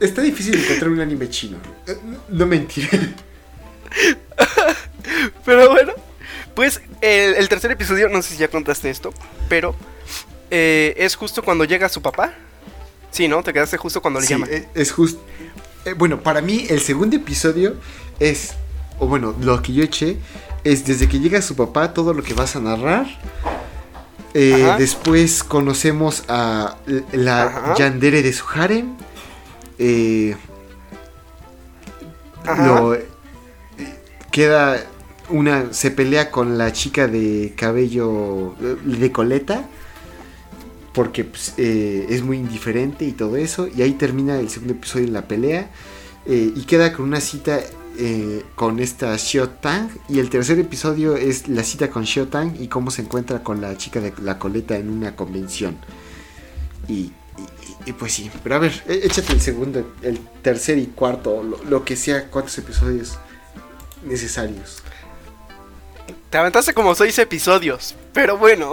Está difícil encontrar un anime chino. No mentiré. Pero bueno, pues el, el tercer episodio, no sé si ya contaste esto, pero eh, es justo cuando llega su papá. Sí, ¿no? Te quedaste justo cuando le Sí, llaman. eh, es justo. bueno, para mí, el segundo episodio es. O bueno, lo que yo eché es desde que llega su papá, todo lo que vas a narrar. Eh, después conocemos a la Ajá. Yandere de su harem. Eh, lo- eh, queda una. Se pelea con la chica de cabello de coleta. Porque pues, eh, es muy indiferente y todo eso. Y ahí termina el segundo episodio en la pelea. y queda con una cita eh, con esta Xiao Tang. Y el tercer episodio es la cita con Xiao Tang y cómo se encuentra con la chica de la coleta en una convención. Y, y- pues sí, pero a ver, é- échate el segundo, el tercer y cuarto, lo, lo que sea, cuántos episodios necesarios. Te aventaste como seis episodios, pero bueno,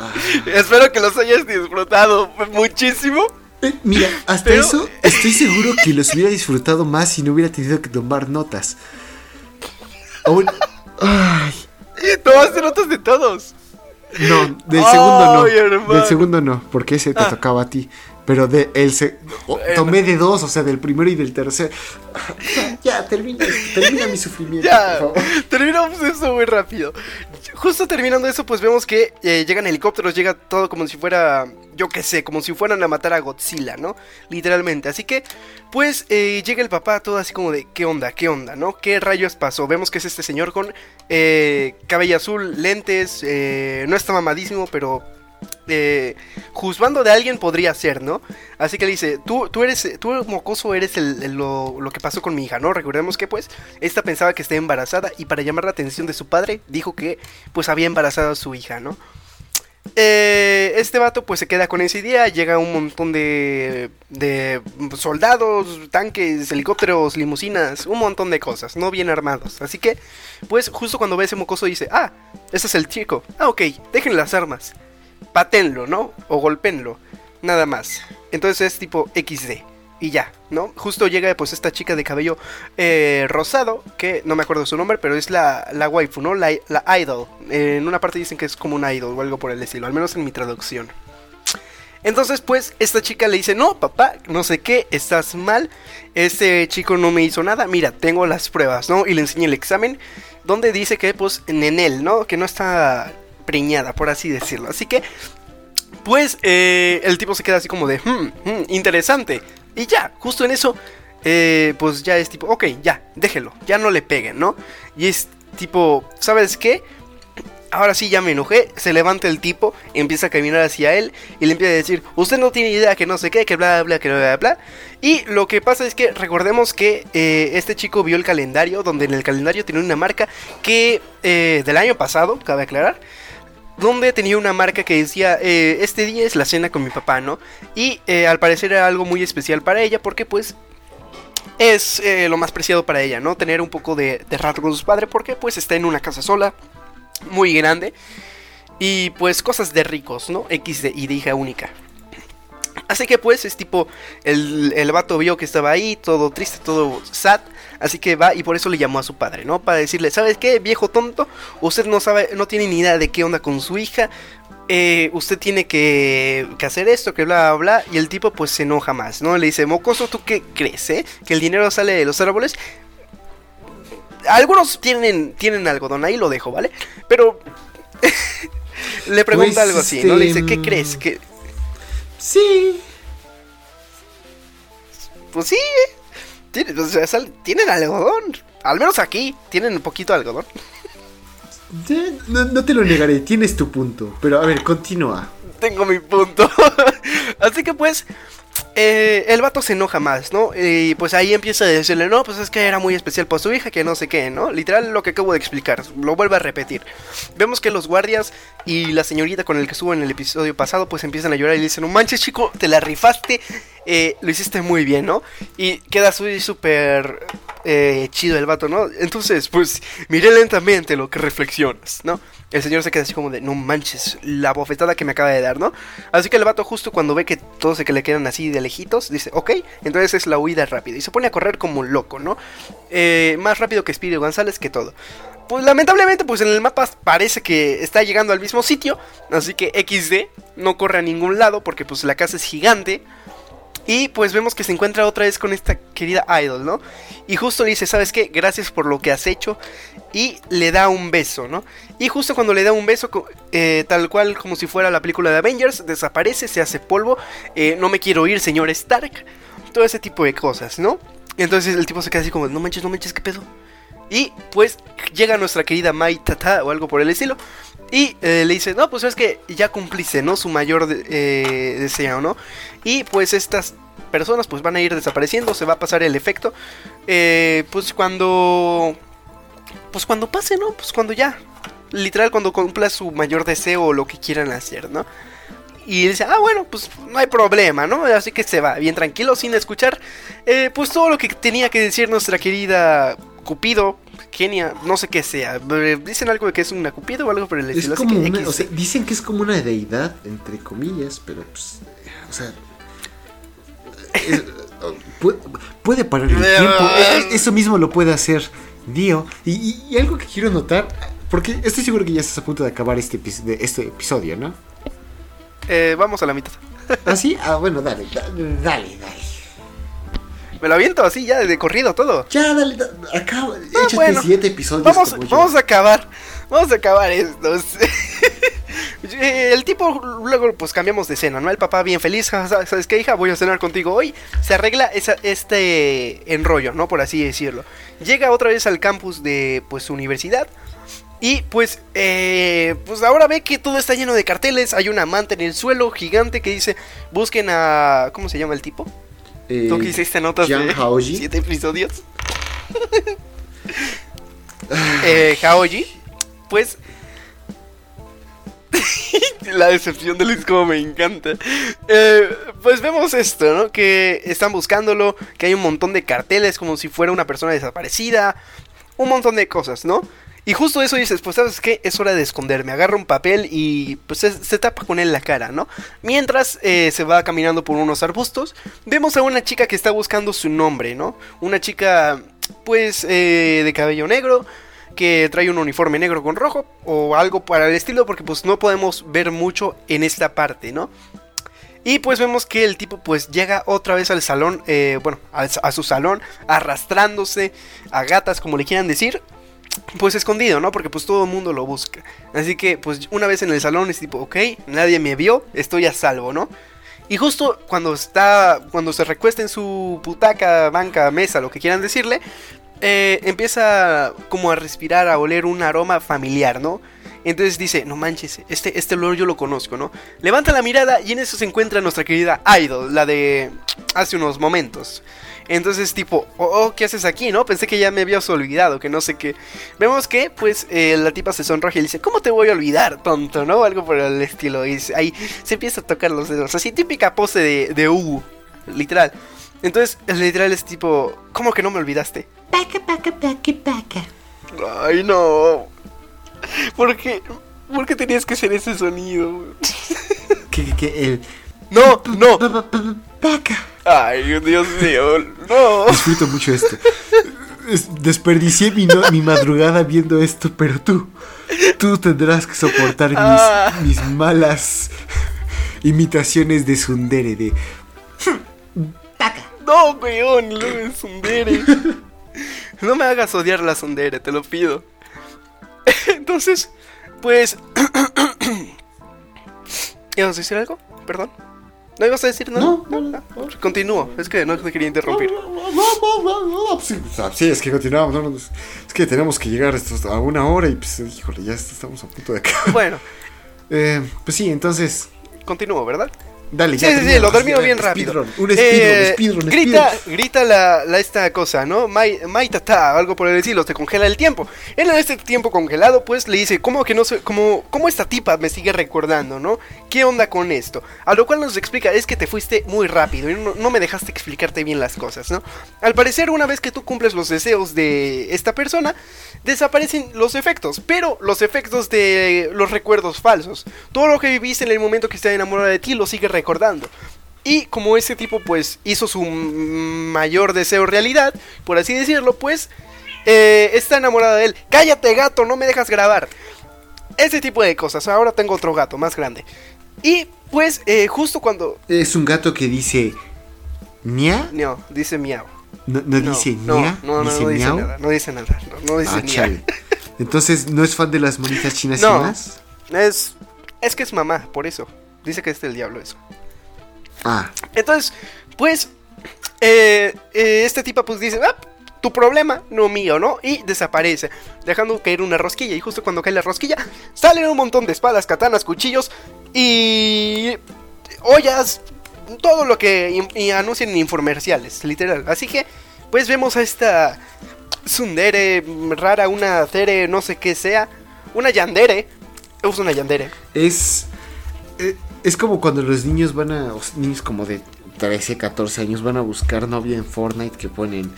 Ah. espero que los hayas disfrutado muchísimo. Eh, mira, hasta Pero- eso estoy seguro que los hubiera disfrutado más si no hubiera tenido que tomar notas. Aún- ay, Tomaste notas de todos. no, del segundo no. Del segundo no, porque ese te Ah. tocaba a ti. Pero de el se- tomé de dos, o sea, del primero y del tercer. Ya, termina, termina mi sufrimiento, Ya, por favor. terminamos esto muy rápido. Justo terminando eso, pues vemos que eh, llegan helicópteros, llega todo como si fuera, yo qué sé, como si fueran a matar a Godzilla, ¿no? Literalmente. Así que, pues eh, llega el papá todo así como de, ¿qué onda? ¿Qué onda? ¿No? ¿Qué rayos pasó? Vemos que es este señor con eh, cabello azul, lentes, eh, no está mamadísimo, pero... Eh, juzgando de alguien podría ser, ¿no? Así que le dice, tú, tú eres, tú mocoso eres el, lo, lo que pasó con mi hija, ¿no? Recordemos que pues esta pensaba que estaba embarazada y para llamar la atención de su padre dijo que pues había embarazado a su hija, ¿no? Eh, este vato pues se queda con esa idea, llega un montón de, de soldados, tanques, helicópteros, limusinas, un montón de cosas, no bien armados. Así que pues justo cuando ve ese mocoso dice, ah, ese es el chico, ah ok, dejen las armas, patenlo, ¿no? O golpenlo, nada más. Entonces es tipo XD. Y ya, ¿no? Justo llega pues esta chica de cabello eh, rosado, que no me acuerdo su nombre, pero es la, la waifu, ¿no? La, la idol. En una parte dicen que es como una idol o algo por el estilo, al menos en mi traducción. Entonces, pues, esta chica le dice, no, papá, no sé qué, estás mal, este chico no me hizo nada, mira, tengo las pruebas, ¿no? Y le enseña el examen, donde dice que, pues, en él, ¿no? Que no está preñada, por así decirlo. Así que, pues, eh, el tipo se queda así como de, hmm, hmm, interesante. Y ya, justo en eso, eh, pues ya es tipo, ok, ya, déjelo, ya no le peguen, ¿no? Y es tipo, ¿sabes qué? Ahora sí ya me enojé, se levanta el tipo, empieza a caminar hacia él y le empieza a decir, usted no tiene idea que no sé qué, que bla bla, que bla bla bla. Y lo que pasa es que recordemos que eh, este chico vio el calendario, donde en el calendario tenía una marca que del año pasado, cabe aclarar, donde tenía una marca que decía, eh, este día es la cena con mi papá, ¿no? Y eh, al parecer era algo muy especial para ella porque pues es eh, lo más preciado para ella, ¿no? Tener un poco de, rato con sus padres porque pues está en una casa sola, muy grande. Y pues cosas de ricos, ¿no? X y de hija única. Así que pues es tipo, el, el vato vio que estaba ahí, todo triste, todo sad. Así que va y por eso le llamó a su padre, ¿no? Para decirle, ¿sabes qué, viejo tonto? Usted no sabe, no tiene ni idea de qué onda con su hija. Eh, usted tiene que, que hacer esto, que bla, bla, bla. Y el tipo pues se enoja más, ¿no? Le dice, mocoso, ¿tú qué crees, eh? Que el dinero sale de los árboles. Algunos tienen, tienen algodón, ahí lo dejo, ¿vale? Pero le pregunta Pues, algo así, ¿no? Le dice, este, ¿qué crees? que Sí. Pues sí, eh. Tienen, o sea, sal- tienen algodón. Al menos aquí, tienen un poquito de algodón. Sí, No, no te lo negaré, tienes tu punto. Pero a ver, continúa. Tengo mi punto. Así que pues, eh, el vato se enoja más, ¿no? Y pues ahí empieza a decirle, no, pues es que era muy especial para su hija, que no sé qué, ¿no? Literal lo que acabo de explicar, lo vuelvo a repetir. Vemos que los guardias y la señorita con el que estuvo en el episodio pasado, pues empiezan a llorar y le dicen, no manches chico, te la rifaste, eh, lo hiciste muy bien, ¿no? Y queda súper eh, chido el vato, ¿no? Entonces, pues, miré lentamente lo que reflexionas, ¿no? El señor se queda así como de, no manches, la bofetada que me acaba de dar, ¿no? Así que el vato justo cuando ve que todos se que le quedan así de lejitos, dice, ok, entonces es la huida rápida. Y se pone a correr como loco, ¿no? Eh, más rápido que Spirio González que todo. Pues lamentablemente, pues en el mapa parece que está llegando al mismo sitio. Así que XD no corre a ningún lado porque pues la casa es gigante. Y pues vemos que se encuentra otra vez con esta querida idol, ¿no? Y justo dice, ¿sabes qué? Gracias por lo que has hecho. Y le da un beso, ¿no? Y justo cuando le da un beso, eh, tal cual como si fuera la película de Avengers, desaparece, se hace polvo. eh, no me quiero ir, señor Stark. Todo ese tipo de cosas, ¿no? Entonces el tipo se queda así como, no manches, no manches, ¿qué pedo? Y pues llega nuestra querida Mai Tata o algo por el estilo. Y eh, le dice, no, pues es que ya cumpliste, ¿no? Su mayor de- deseo, ¿no? Y pues estas personas pues van a ir desapareciendo, se va a pasar el efecto. pues cuando... Pues cuando pase, ¿no? Pues cuando ya. Literal, cuando cumpla su mayor deseo o lo que quieran hacer, ¿no? Y dice, ah, bueno, pues no hay problema, ¿no? Así que se va bien tranquilo, sin escuchar, eh, pues todo lo que tenía que decir nuestra querida Cupido, Kenia, no sé qué sea. Eh, Dicen algo de que es una Cupido o algo por el Es estilo. así como que una, X. o sea, dicen que es como una deidad, entre comillas, pero pues, o sea, es- puede, puede parar el tiempo. Eh, Eso mismo lo puede hacer Dio. Y, y- y algo que quiero notar, porque estoy seguro que ya estás a punto de acabar este, de este episodio, ¿no? Eh, vamos a la mitad. ¿Ah, sí? Ah, bueno, dale, da- dale, dale. Me lo aviento así ya de corrido todo. Ya, dale, da- acaba. Ah, échate bueno. siete episodios Vamos, como yo. vamos a acabar. Vamos a acabar esto. Eh, El tipo, luego pues cambiamos de escena, ¿no? El papá bien feliz, "Ja, ja, ¿sabes qué, hija? Voy a cenar contigo hoy. Se arregla esa- este enrollo, ¿no? Por así decirlo. Llega otra vez al campus de pues su universidad. Y pues, eh, pues ahora ve que todo está lleno de carteles. Hay una manta en el suelo gigante que dice, busquen a... ¿Cómo se llama el tipo? Eh, ¿Tú que hiciste notas de Haoji. siete episodios? eh, Haoji, pues... La decepción de Luis como me encanta. Eh, pues vemos esto, ¿no? Que están buscándolo, que hay un montón de carteles como si fuera una persona desaparecida, un montón de cosas, ¿no? Y justo eso dices, pues sabes qué, es hora de esconderme, agarra un papel y pues se, tapa con él la cara, ¿no? Mientras eh, se va caminando por unos arbustos, vemos a una chica que está buscando su nombre, ¿no? Una chica pues eh, de cabello negro, que trae un uniforme negro con rojo o algo para el estilo porque pues no podemos ver mucho en esta parte, ¿no? Y pues vemos que el tipo pues llega otra vez al salón, eh, bueno, al- a, su salón, arrastrándose a gatas, como le quieran decir, pues escondido, ¿no? Porque pues todo el mundo lo busca. Así que pues una vez en el salón es tipo, ok, nadie me vio, estoy a salvo, ¿no? Y justo cuando está, cuando se recuesta en su putaca, banca, mesa, lo que quieran decirle, eh, empieza como a respirar, a oler un aroma familiar, ¿no? Entonces dice, no manches, este, este olor yo lo conozco, ¿no? Levanta la mirada y en eso se encuentra nuestra querida Idol, la de hace unos momentos. Entonces tipo, oh, oh, ¿qué haces aquí, no? Pensé que ya me habías olvidado, que no sé qué. Vemos que, pues, eh, la tipa se sonroja y dice, ¿cómo te voy a olvidar, tonto, no? Algo por el estilo. Y ahí se empieza a tocar los dedos, así típica pose de, de Hugo, literal. Entonces, el literal es tipo, ¿cómo que no me olvidaste? Paca, paca, paca, paca. Ay, no. ¿Por qué? ¿Por qué tenías que hacer ese sonido? ¿Qué, qué, qué? El... No, no. Pa, pa, pa, Paca. Ay, Dios mío, no. Disfruto mucho esto. Es- Desperdicié mi, no- mi madrugada viendo esto, pero tú, tú tendrás que soportar mis, Ah. mis malas imitaciones de Sundere, de... No, weón, es Sundere. No me hagas odiar la Sundere, te lo pido. Entonces, pues. ¿Ibas a decir algo? Perdón. ¿No ibas a decir nada? No, no, no. Ah, Continúo, es que no te quería interrumpir. No, no, no, no, no, sí, sí, es que continuamos. no, no, es que tenemos que llegar a una hora y pues, híjole, ya estamos a punto de acabar. Bueno, Eh, pues sí, entonces, continúo, ¿verdad? Dale, Sí, ya sí, sí, lo termino bien rápido. speedrun, un speedrun, Eh, speedrun, grita, grita la, la esta cosa, ¿no? Mai, Mai tata, algo por el estilo, te congela el tiempo. Él en este tiempo congelado, pues le dice, ¿cómo que no sé, cómo, cómo esta tipa me sigue recordando, ¿no? ¿Qué onda con esto? A lo cual nos explica, es que te fuiste muy rápido y no, no me dejaste explicarte bien las cosas, ¿no? Al parecer, una vez que tú cumples los deseos de esta persona, desaparecen los efectos, pero los efectos de los recuerdos falsos. Todo lo que viviste en el momento que está enamorada de ti lo sigue recordando. Y como ese tipo pues hizo su mayor deseo realidad, por así decirlo, pues eh, está enamorada de él. Cállate gato, no me dejas grabar. Ese tipo de cosas. Ahora tengo otro gato más grande. Y pues eh, justo cuando... Es un gato que dice... ¿Nia? No, dice miau. No, no No, dice no, no, no, dice no dice nada. No dice nada. No, no dice Ah. Entonces, ¿no es fan de las monitas chinas No. y más? Es, es que es mamá, por eso. Dice que es del diablo eso. Ah, Entonces, pues, eh, eh, este tipo pues dice, ah, tu problema, no mío, ¿no? Y desaparece, dejando caer una rosquilla. Y justo cuando cae la rosquilla, salen un montón de espadas, katanas, cuchillos y ollas, todo lo que y anuncian en infomerciales, literal. Así que, pues vemos a esta Sundere rara, una Tere, no sé qué sea, una Yandere. Usa una Yandere. es... eh, Es como cuando los niños van a... sea, niños como de 13, 14 años van a buscar novia en Fortnite que ponen...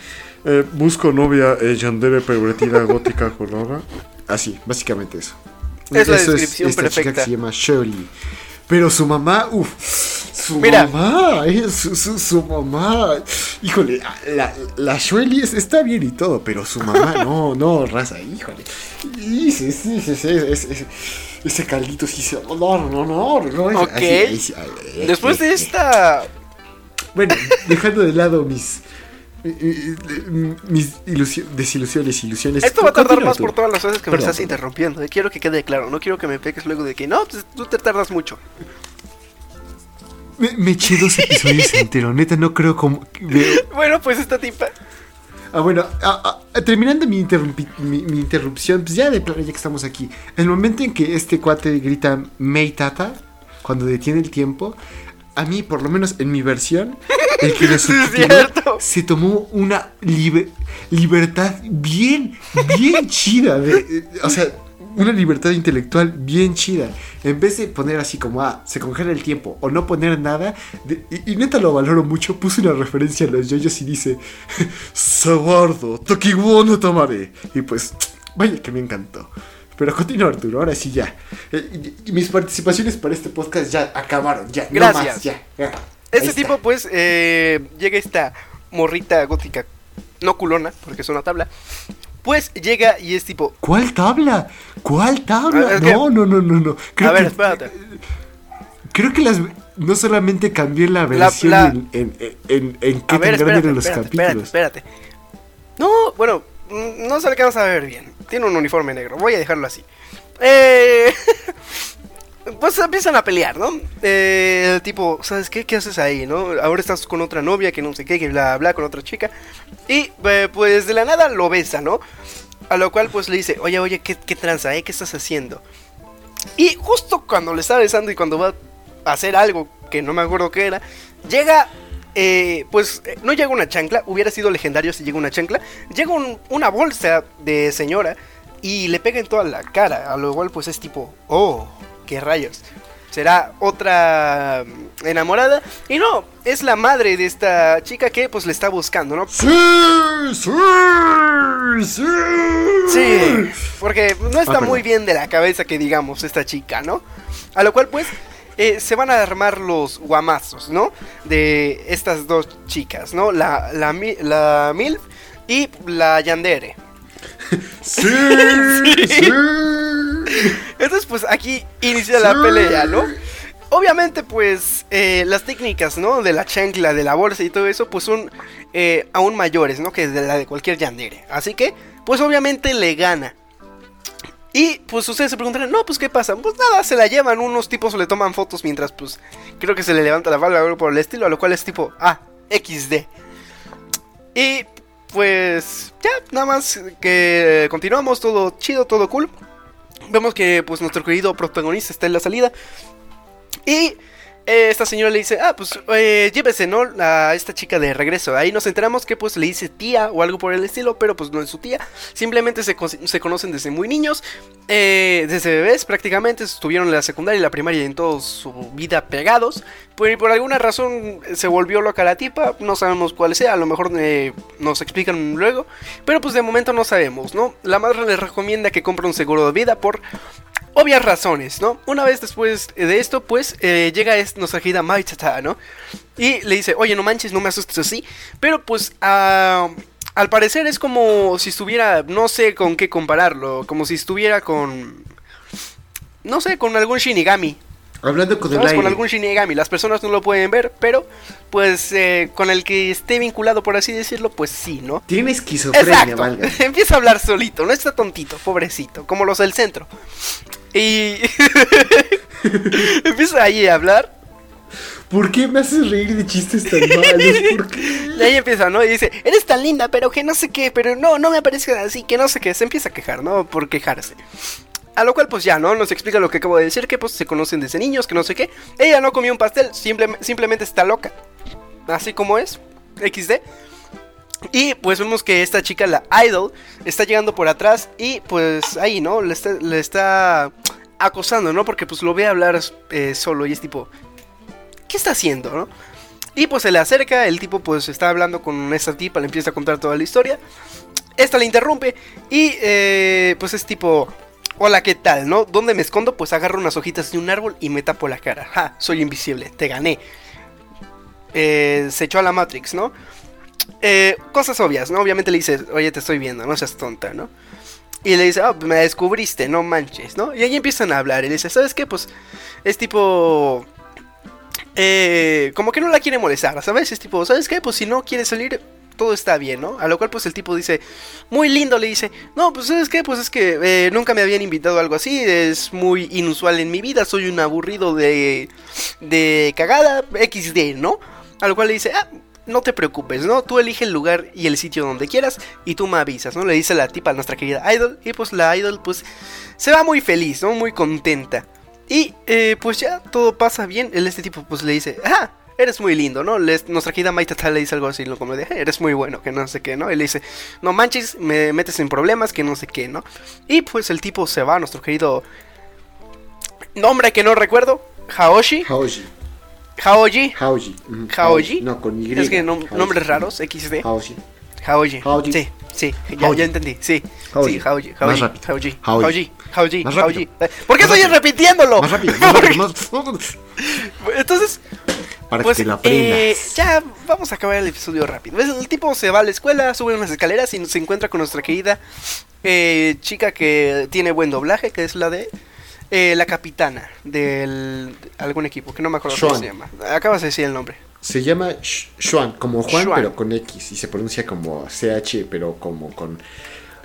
eh, busco novia eh, yandere pervertida gótica colora. Así, básicamente eso. Es la Eso descripción esta chica perfecta. que se llama Shirley. Pero su mamá, uff, su Mira. mamá, eh, su, su, su mamá. Híjole, la, la es- está bien y todo, pero su mamá, no, no, raza, híjole. Y sí, sí, sí, sí, es- es- ese caldito sí se. No, no, no, no. Ok. así, ahí sí, ahí, Después de esta Bueno, dejando de lado mis. Eh, mis ilusio- desilusiones, ilusiones. Esto va a tardar más tú. por todas las veces que me Perdón, estás perdón. interrumpiendo. eh, Quiero que quede claro. No quiero que me pegues luego de que no, pues, tú te tardas mucho. Me, me eché dos episodios enteros, neta, no creo como. Bueno, pues esta tipa. Ah, bueno, ah, ah, terminando mi, mi, mi interrupción, pues ya de plano, ya que estamos aquí. El momento en que este cuate grita Meitata, cuando detiene el tiempo, a mí, por lo menos en mi versión, el que lo subtituló se tomó una libe- libertad bien, bien chida. de- eh, o sea, una libertad intelectual bien chida. En vez de poner así como, ah, se congela el tiempo, o no poner nada, de- y, y neta lo valoro mucho, puso una referencia a los yoyos y dice, Saguardo, Tokiwo no tomaré. Y pues, vaya que me encantó. Pero continúa Arturo, ahora sí ya. Eh, mis participaciones para este podcast ya acabaron, ya. no Gracias. más, ya, Este tipo, pues, eh, llega esta morrita gótica, no culona, porque es una tabla. Pues llega y es tipo, ¿Cuál tabla? ¿Cuál tabla? Es que- No, no, no, no, no. Creo a ver, que, espérate. Creo que las no solamente cambié la versión la- en, en, en, en qué A ver, tan grande eran los espérate, capítulos. espérate, espérate. No, bueno, no se alcanza a ver bien. Tiene un uniforme negro, voy a dejarlo así. Eh, pues empiezan a pelear, ¿no? Eh, el tipo, ¿sabes qué? ¿Qué haces ahí, no? Ahora estás con otra novia que no sé qué, que bla, bla, con otra chica. Y eh, pues de la nada lo besa, ¿no? A lo cual pues le dice, oye, oye, ¿qué, qué tranza, eh? ¿Qué estás haciendo? Y justo cuando le está besando y cuando va a hacer algo que no me acuerdo qué era, llega, eh, pues eh, no llega una chancla, hubiera sido legendario si llega una chancla, llega un- una bolsa de señora y le pega en toda la cara, a lo cual pues es tipo, oh, qué rayos. será otra mm, enamorada. Y no, es la madre de esta chica que pues le está buscando, ¿no? Sí, sí, sí. Sí, porque no está perdón. muy bien de la cabeza que digamos esta chica, ¿no? A lo cual pues eh, se van a armar los guamazos, ¿no? De estas dos chicas, ¿no? La, la, la MILF y la Yandere. Sí, sí. Entonces pues aquí inicia la pelea, ¿no? Obviamente pues eh, las técnicas, ¿no? De la chancla, de la bolsa y todo eso pues son eh, aún mayores, ¿no? Que de la de cualquier Yandere. Así que pues obviamente le gana. Y pues ustedes se preguntarán, no, pues qué pasa. Pues nada, se la llevan, unos tipos le toman fotos mientras pues creo que se le levanta la falda o algo por el estilo, a lo cual es tipo, ah, XD. Y pues ya, nada más que continuamos, todo chido, todo cool. Vemos que pues nuestro querido protagonista está en la salida. Y esta señora le dice, ah, pues eh, llévese, ¿no? A esta chica de regreso. Ahí nos enteramos que pues le dice tía o algo por el estilo, pero pues no es su tía. Simplemente se, se conocen desde muy niños, eh, desde bebés prácticamente. Estuvieron en la secundaria y la primaria y en toda su vida pegados. Pues por alguna razón se volvió loca la tipa, no sabemos cuál sea, a lo mejor eh, nos explican luego. Pero pues de momento no sabemos, ¿no? La madre les recomienda que compre un seguro de vida por obvias razones, ¿no? Una vez después de esto, pues eh, llega es- nuestra querida Maitata, ¿no? Y le dice, oye, no manches, no me asustes así. Pero pues ah, al parecer es como si estuviera, no sé con qué compararlo, como si estuviera con... No sé, con algún Shinigami. Hablando con el ¿sabes? Con aire. algún Shinigami. Las personas no lo pueden ver, pero pues eh, con el que esté vinculado, por así decirlo, pues sí, ¿no? Tiene esquizofrenia, valga. Empieza a hablar solito, no está tontito, pobrecito, como los del centro. Y empieza ahí a hablar. ¿Por qué me haces reír de chistes tan malos? ¿Por qué? Y ahí empieza, ¿no? Y dice, eres tan linda, pero que no sé qué, pero no, no me parece así, que no sé qué. Se empieza a quejar, ¿no? Por quejarse. A lo cual, pues ya, ¿no? Nos explica lo que acabo de decir, que pues se conocen desde niños, que no sé qué. Ella no comió un pastel, simple- simplemente está loca. Así como es. XD. Y pues vemos que esta chica, la idol, está llegando por atrás y pues ahí, ¿no? Le está, acosando, ¿no? Porque pues lo ve hablar eh, solo y es tipo, ¿qué está haciendo, no? Y pues se le acerca, el tipo pues está hablando con esta tipa, le empieza a contar toda la historia. Esta le interrumpe y eh, pues es tipo, hola, ¿qué tal, no? ¿Dónde me escondo? Pues agarro unas hojitas de un árbol y me tapo la cara. Ja, soy invisible, te gané. Eh, se echó a la Matrix, ¿no? Eh, cosas obvias, ¿no? Obviamente le dice, oye, te estoy viendo, no seas tonta, ¿no? Y le dice, ah, me descubriste, no manches, ¿no? Y ahí empiezan a hablar. Y le dice, ¿sabes qué? Pues es tipo. Eh, como que no la quiere molestar, ¿sabes? Es tipo, ¿sabes qué? Pues si no quiere salir, todo está bien, ¿no? A lo cual, pues el tipo dice, muy lindo, le dice, no, pues ¿sabes qué? Pues es que eh, nunca me habían invitado a algo así, es muy inusual en mi vida, soy un aburrido de. de cagada, XD, ¿no? A lo cual le dice, ah. No te preocupes, ¿no? Tú elige el lugar y el sitio donde quieras y tú me avisas, ¿no? Le dice la tipa a nuestra querida Idol y pues la Idol pues se va muy feliz, ¿no? Muy contenta. Y eh, pues ya todo pasa bien. Este tipo pues le dice, ah, eres muy lindo, ¿no? Les- nuestra querida Maitata le dice algo así, como de, "Eh, eres muy bueno, que no sé qué, ¿no? Y le dice, no manches, me metes en problemas, que no sé qué, ¿no? Y pues el tipo se va, nuestro querido nombre que no recuerdo, Haoshi, Haoji. Haoji, Haoji. No, con Y. es que nom- Haoji. nombres raros, XD, Haoji. Haoji, Haoji. sí, sí, ya, entendí, sí, Haoji. sí, Haoji, Haoji. Haoji, Haoji. Haoji, Haoji. ¿Por qué estoy repitiéndolo? Más rápido, más rápido, más- Entonces, Para pues que la eh, aprendas. ya vamos a acabar el episodio rápido. ¿Ves? El tipo se va a la escuela, sube unas escaleras y se encuentra con nuestra querida eh, chica que tiene buen doblaje, que es la de eh, la capitana del algún equipo, que no me acuerdo cómo se llama. Acabas de decir el nombre. Se llama Xuan, como Juan, pero con X. Y se pronuncia como CH, pero como con.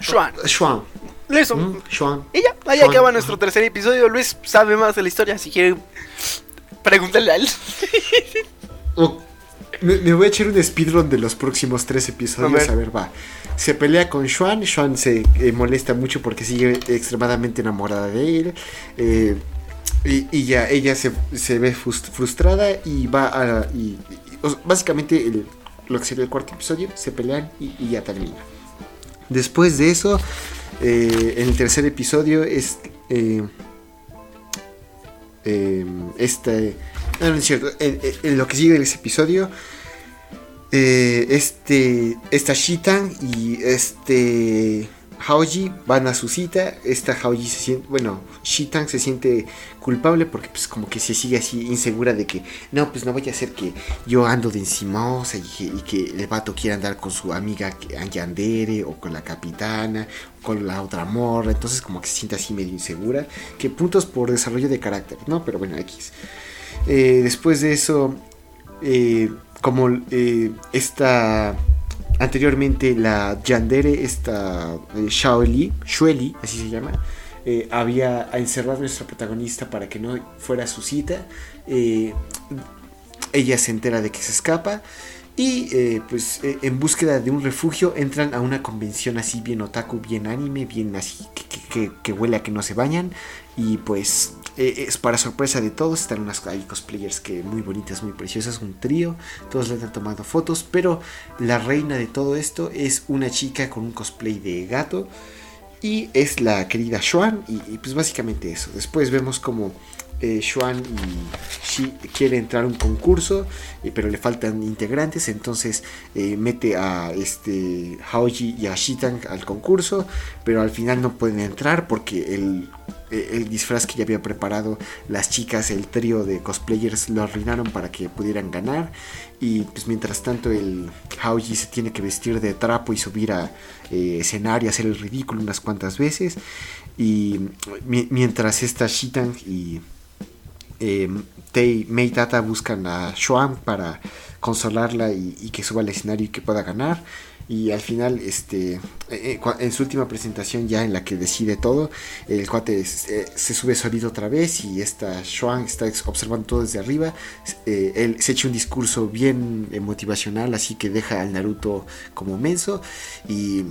Xuan. Xuan. Listo. Mm. Y ya, ahí acaba nuestro tercer episodio. Luis sabe más de la historia, si quiere pregúntale a él. Oh, me, me voy a echar un speedrun de los próximos tres episodios. A ver. A ver, va. Se pelea con Xuan. Xuan se eh, molesta mucho porque sigue extremadamente enamorada de él. eh, y, y ya ella se, se ve frus- frustrada y va a. Y, básicamente, el- lo que sería el cuarto episodio, se pelean y, y ya termina. Después de eso, eh, en el tercer episodio es. eh, eh, este... No, no es cierto. En, lo que sigue de ese episodio, eh, este, esta Shitan y este Haoji van a su cita. Esta Haoji se siente, bueno, Shitan se siente culpable porque pues como que se sigue así insegura de que no, pues no vaya a ser que yo ando de encimosa y que, y que el vato quiera andar con su amiga Yandere o con la capitana o con la otra morra. Entonces como que se siente así medio insegura. Que puntos por desarrollo de carácter, ¿no? Pero bueno, X. Eh, después de eso, eh, como eh, esta anteriormente la Yandere, esta eh, Shaoli, Shueli, así se llama, eh, había encerrado a nuestra protagonista para que no fuera a su cita. eh, ella se entera de que se escapa y eh, pues en búsqueda de un refugio entran a una convención así bien otaku, bien anime, bien así que, que- que- que huele a que no se bañan y pues eh, es para sorpresa de todos están unas hay cosplayers que muy bonitas, muy preciosas, un trío, todos le han tomado fotos, pero la reina de todo esto es una chica con un cosplay de gato y es la querida y, y, pues básicamente eso. Después vemos como eh, Xuan y quiere entrar a un concurso, eh, pero le faltan integrantes, entonces eh, mete a este Haoji y a Shitang al concurso, pero al final no pueden entrar porque el, eh, el disfraz que ya había preparado las chicas, el trío de cosplayers lo arruinaron para que pudieran ganar. Y pues mientras tanto el Haoji se tiene que vestir de trapo y subir a escenario, hacer el ridículo unas cuantas veces. Y mi- mientras esta Shitang y eh, Tei Mei Tata buscan a Xuan para consolarla y, que suba al escenario y que pueda ganar. Y al final, este, eh, eh, en su última presentación, ya en la que decide todo, el cuate eh, se sube solito otra vez y esta Xuan está observando todo desde arriba. Él se echa un discurso bien motivacional, así que deja al Naruto como menso y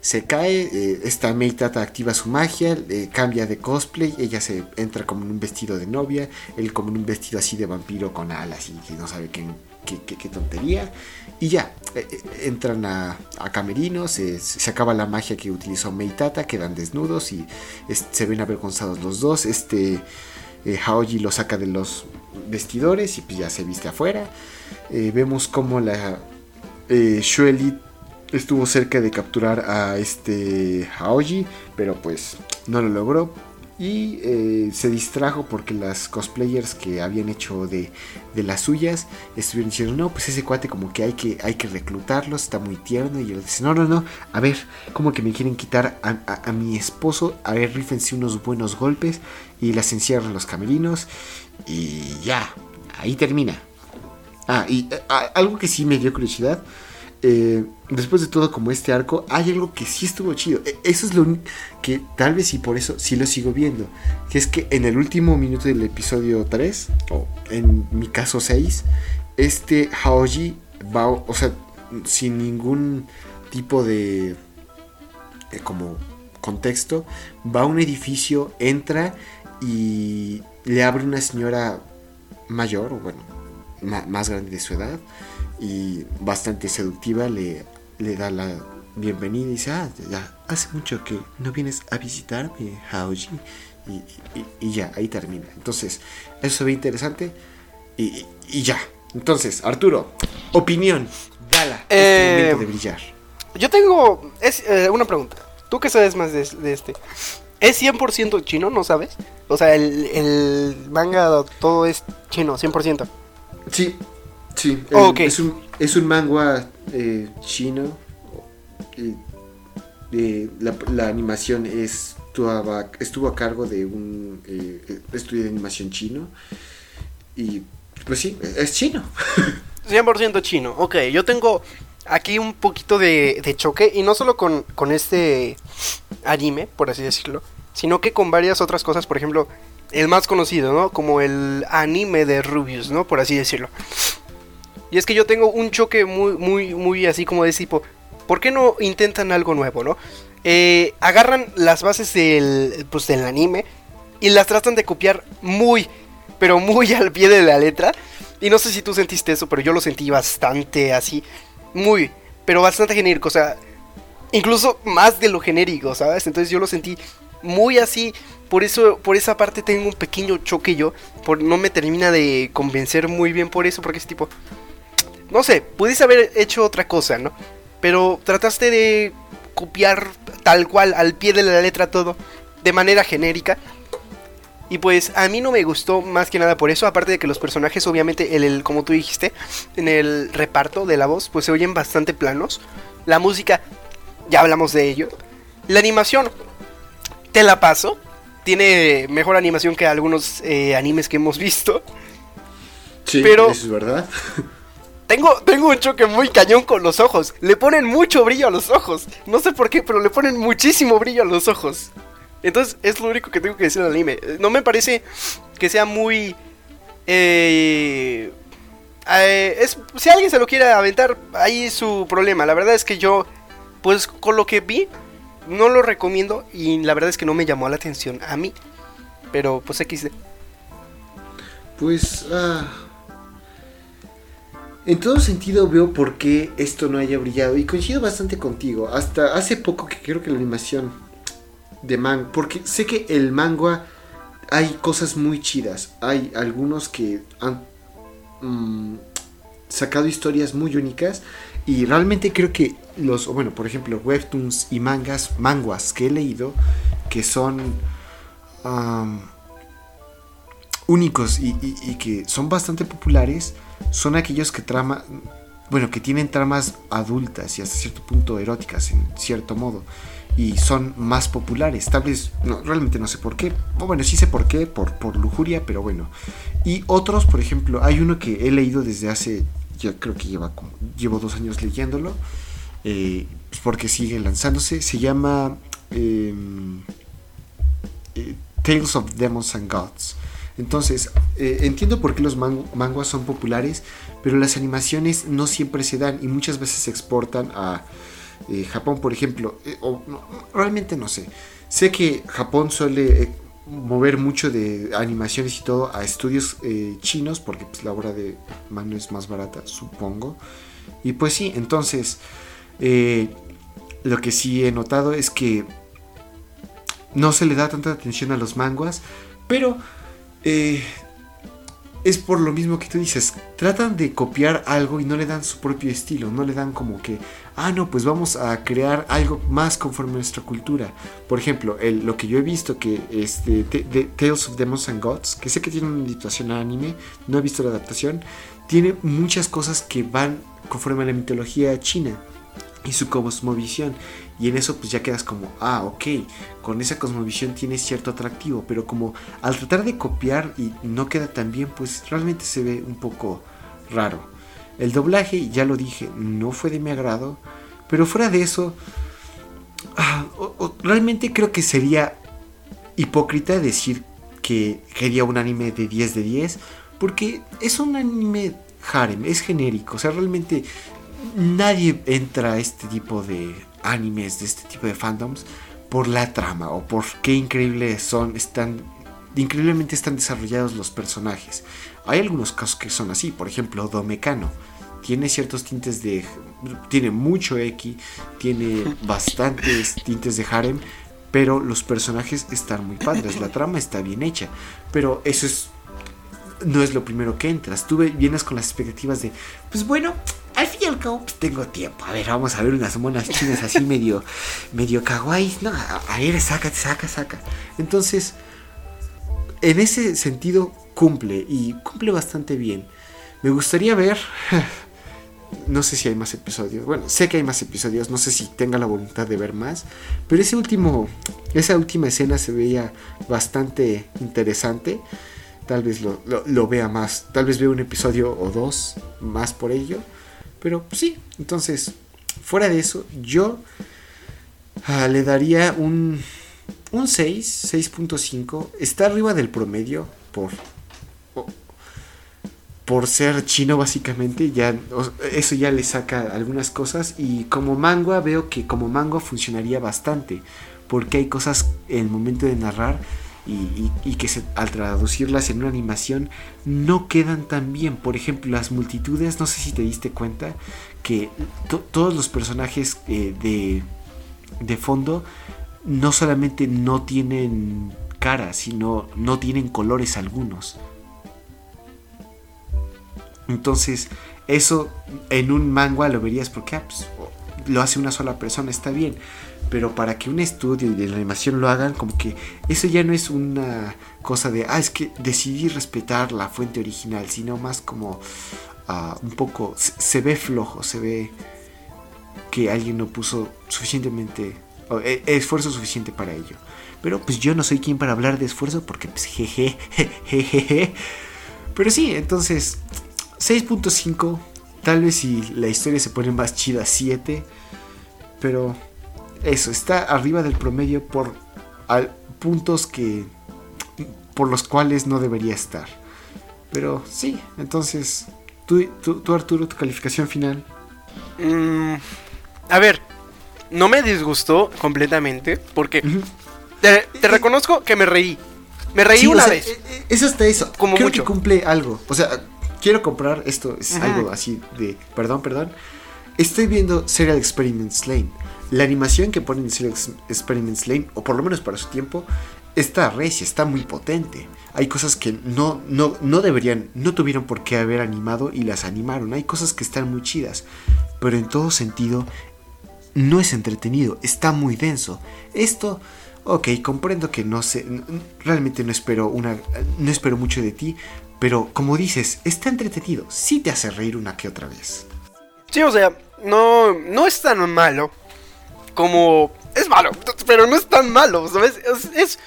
se cae, eh, esta Meitata activa su magia, cambia de cosplay, ella se entra como en un vestido de novia, él como en un vestido así de vampiro con alas y no sabe qué, qué, tontería. Y ya, eh, eh, entran a, a camerinos, se acaba la magia que utilizó Meitata, quedan desnudos y se ven avergonzados los dos. Este Haoji lo saca de los vestidores y pues ya se viste afuera. Vemos como la eh, estuvo cerca de capturar a este Haoji, pero pues no lo logró. Y eh, se distrajo porque las cosplayers que habían hecho de, de las suyas estuvieron diciendo, no, pues ese cuate como que hay que, hay que reclutarlo, está muy tierno. Y él dice, no, no, no, a ver, como que me quieren quitar a, a- mi esposo, a ver, rífense unos buenos golpes y las encierran en los camerinos. Y ya, ahí termina. Ah, y eh, algo que sí me dio curiosidad. Eh, después de todo, como este arco, hay algo que sí estuvo chido. E- Eso es lo que tal vez y por eso sí lo sigo viendo. Que es que en el último minuto del episodio 3, o en mi caso 6, este Haoji va, o sea, sin ningún tipo de como contexto, va a un edificio, entra y le abre una señora mayor, o bueno, más grande de su edad y bastante seductiva, le, le da la bienvenida y dice, ah, ya hace mucho que no vienes a visitarme, Haoji. Y, y- y ya, ahí termina. Entonces, eso se ve interesante y, y- ya. Entonces, Arturo, opinión, Gala, Eh, este momento de brillar. Yo tengo es, eh, una pregunta. ¿Tú qué sabes más de, de este? ¿Es 100% chino, no sabes? O sea, el, el manga todo es chino, 100%. Sí, sí. Oh, el- es, un, es un manga eh, chino. eh, la, la animación es, estuvo a, estuvo a cargo de un eh, estudio de animación chino. Y pues sí, es chino. 100% chino. Ok, yo tengo aquí un poquito de, de choque. Y no solo con, con este anime, por así decirlo. Sino que con varias otras cosas. Por ejemplo, el más conocido, ¿no? Como el anime de Rubius, ¿no? Por así decirlo. Y es que yo tengo un choque muy, muy, muy así como de tipo. ¿Por qué no intentan algo nuevo, no? Eh, agarran las bases del, pues, del anime y las tratan de copiar muy, pero muy al pie de la letra. Y no sé si tú sentiste eso, pero yo lo sentí bastante así. Muy, pero bastante genérico. O sea, incluso más de lo genérico, ¿sabes? Entonces yo lo sentí muy así. Por eso, por esa parte tengo un pequeño choque yo. Por, no me termina de convencer muy bien por eso, porque es tipo. No sé, pudiste haber hecho otra cosa, ¿no? Pero trataste de copiar tal cual, al pie de la letra todo, de manera genérica. Y pues a mí no me gustó más que nada por eso, aparte de que los personajes, obviamente, el, el, como tú dijiste, en el reparto de la voz, pues se oyen bastante planos. La música, ya hablamos de ello. La animación, te la paso. Tiene mejor animación que algunos eh, animes que hemos visto. Sí, Pero- eso es verdad. Tengo, tengo un choque muy cañón con los ojos. Le ponen mucho brillo a los ojos. No sé por qué, pero le ponen muchísimo brillo a los ojos. Entonces es lo único que tengo que decir del anime. Eh, No me parece que sea muy... eh, eh, es, si alguien se lo quiere aventar, ahí es su problema. La verdad es que yo, pues con lo que vi, no lo recomiendo y la verdad es que no me llamó la atención a mí. Pero pues XD. Pues, ah, en todo sentido veo por qué esto no haya brillado y coincido bastante contigo. Hasta hace poco que creo que la animación de manga, porque sé que el manga hay cosas muy chidas. Hay algunos que han mm, sacado historias muy únicas y realmente creo que los, bueno, por ejemplo, webtoons y mangas, manguas que he leído que son únicos y que son bastante populares son aquellos que trama bueno que tienen tramas adultas y hasta cierto punto eróticas en cierto modo y son más populares. Tal realmente no sé por qué. Bueno sí sé por qué por, por lujuria pero bueno. Y otros por ejemplo hay uno que he leído desde hace yo creo que lleva como llevo dos años leyéndolo eh, pues porque sigue lanzándose. Se llama em, eh, Tales of Demons and Gods. Entonces, eh, entiendo por qué los man- manguas son populares, pero las animaciones no siempre se dan y muchas veces se exportan a eh, Japón, por ejemplo. eh, o realmente no sé. Sé que Japón suele mover mucho de animaciones y todo a estudios chinos, porque pues, la obra de mano es más barata, supongo. Y pues sí, entonces, lo que sí he notado es que no se le da tanta atención a los manguas, pero eh, es por lo mismo que tú dices, tratan de copiar algo y no le dan su propio estilo, no le dan como que, ah, no, pues vamos a crear algo más conforme a nuestra cultura. Por ejemplo, el- lo que yo he visto que es de Tales of Demons and Gods, que sé que tiene una adaptación a anime, no he visto la adaptación, tiene muchas cosas que van conforme a la mitología china y su cosmovisión. Y en eso pues ya quedas como, ah, ok, con esa cosmovisión tiene cierto atractivo, pero como al tratar de copiar y no queda tan bien, pues realmente se ve un poco raro. El doblaje, ya lo dije, no fue de mi agrado, pero fuera de eso, ah, realmente creo que sería hipócrita decir que quería un anime de 10 de 10, porque es un anime harem, es genérico, o sea, realmente nadie entra a este tipo de animes, de este tipo de fandoms, por la trama o por qué increíbles son, están, increíblemente están desarrollados los personajes. Hay algunos casos que son así, por ejemplo, Domecano. Tiene ciertos tintes de. Tiene mucho X, tiene bastantes tintes de harem, pero los personajes están muy padres, la trama está bien hecha. Pero eso es. No es lo primero que entras. Tú vienes con las expectativas de. Pues bueno, al fin y al cabo, pues tengo tiempo. A ver, vamos a ver unas monas chinas así medio. medio kawaii. No, a, ver, saca, saca, saca. Entonces, en ese sentido, cumple. Y cumple bastante bien. Me gustaría ver. No sé si hay más episodios. Bueno, sé que hay más episodios. No sé si tenga la voluntad de ver más. Pero ese último. Esa última escena se veía bastante interesante. Tal vez lo, lo- lo vea más. Tal vez vea un episodio o dos más por ello. Pero pues, sí. Entonces, fuera de eso, yo ah, le daría un. Un 6, 6.5. Está arriba del promedio por por ser chino básicamente, ya eso ya le saca algunas cosas y como manga veo que como manga funcionaría bastante porque hay cosas en el momento de narrar y, que al traducirlas en una animación no quedan tan bien. Por ejemplo, las multitudes, no sé si te diste cuenta que to- todos los personajes eh, de, de fondo no solamente no tienen cara, sino no tienen colores algunos. Entonces, eso en un manga lo verías porque ah, pues, lo hace una sola persona, está bien. Pero para que un estudio de la animación lo hagan, como que eso ya no es una cosa de, ah, es que decidí respetar la fuente original, sino más como ah, un poco, se, ve flojo, se ve que alguien no puso suficientemente e- esfuerzo suficiente para ello. Pero pues yo no soy quien para hablar de esfuerzo porque pues jeje, jejeje. Pero sí, entonces 6.5, tal vez si la historia se pone más chida 7, pero eso está arriba del promedio por al- puntos que por los cuales no debería estar. Pero sí, entonces tú, tú, tú, Arturo, tu calificación final. Mm, a ver, no me disgustó completamente porque te, te reconozco que me reí. Me reí Sí, o una sea, vez. eh, eh, Es hasta eso. Como Creo mucho. que cumple algo. O sea, quiero comprar esto. Es algo así de. Perdón, perdón. Estoy viendo Serial Experiments Lane. La animación que ponen en Serial Ex- Experiments Lane, o por lo menos para su tiempo, está recia, está muy potente. Hay cosas que no, no, no deberían, no tuvieron por qué haber animado y las animaron. Hay cosas que están muy chidas. Pero en todo sentido, no es entretenido, está muy denso. Esto, ok, comprendo que no sé, realmente no espero una, no espero mucho de ti, pero como dices, está entretenido, sí te hace reír una que otra vez. Sí, o sea, no, no es tan malo como... Es malo, pero no es tan malo, ¿sabes? Es, es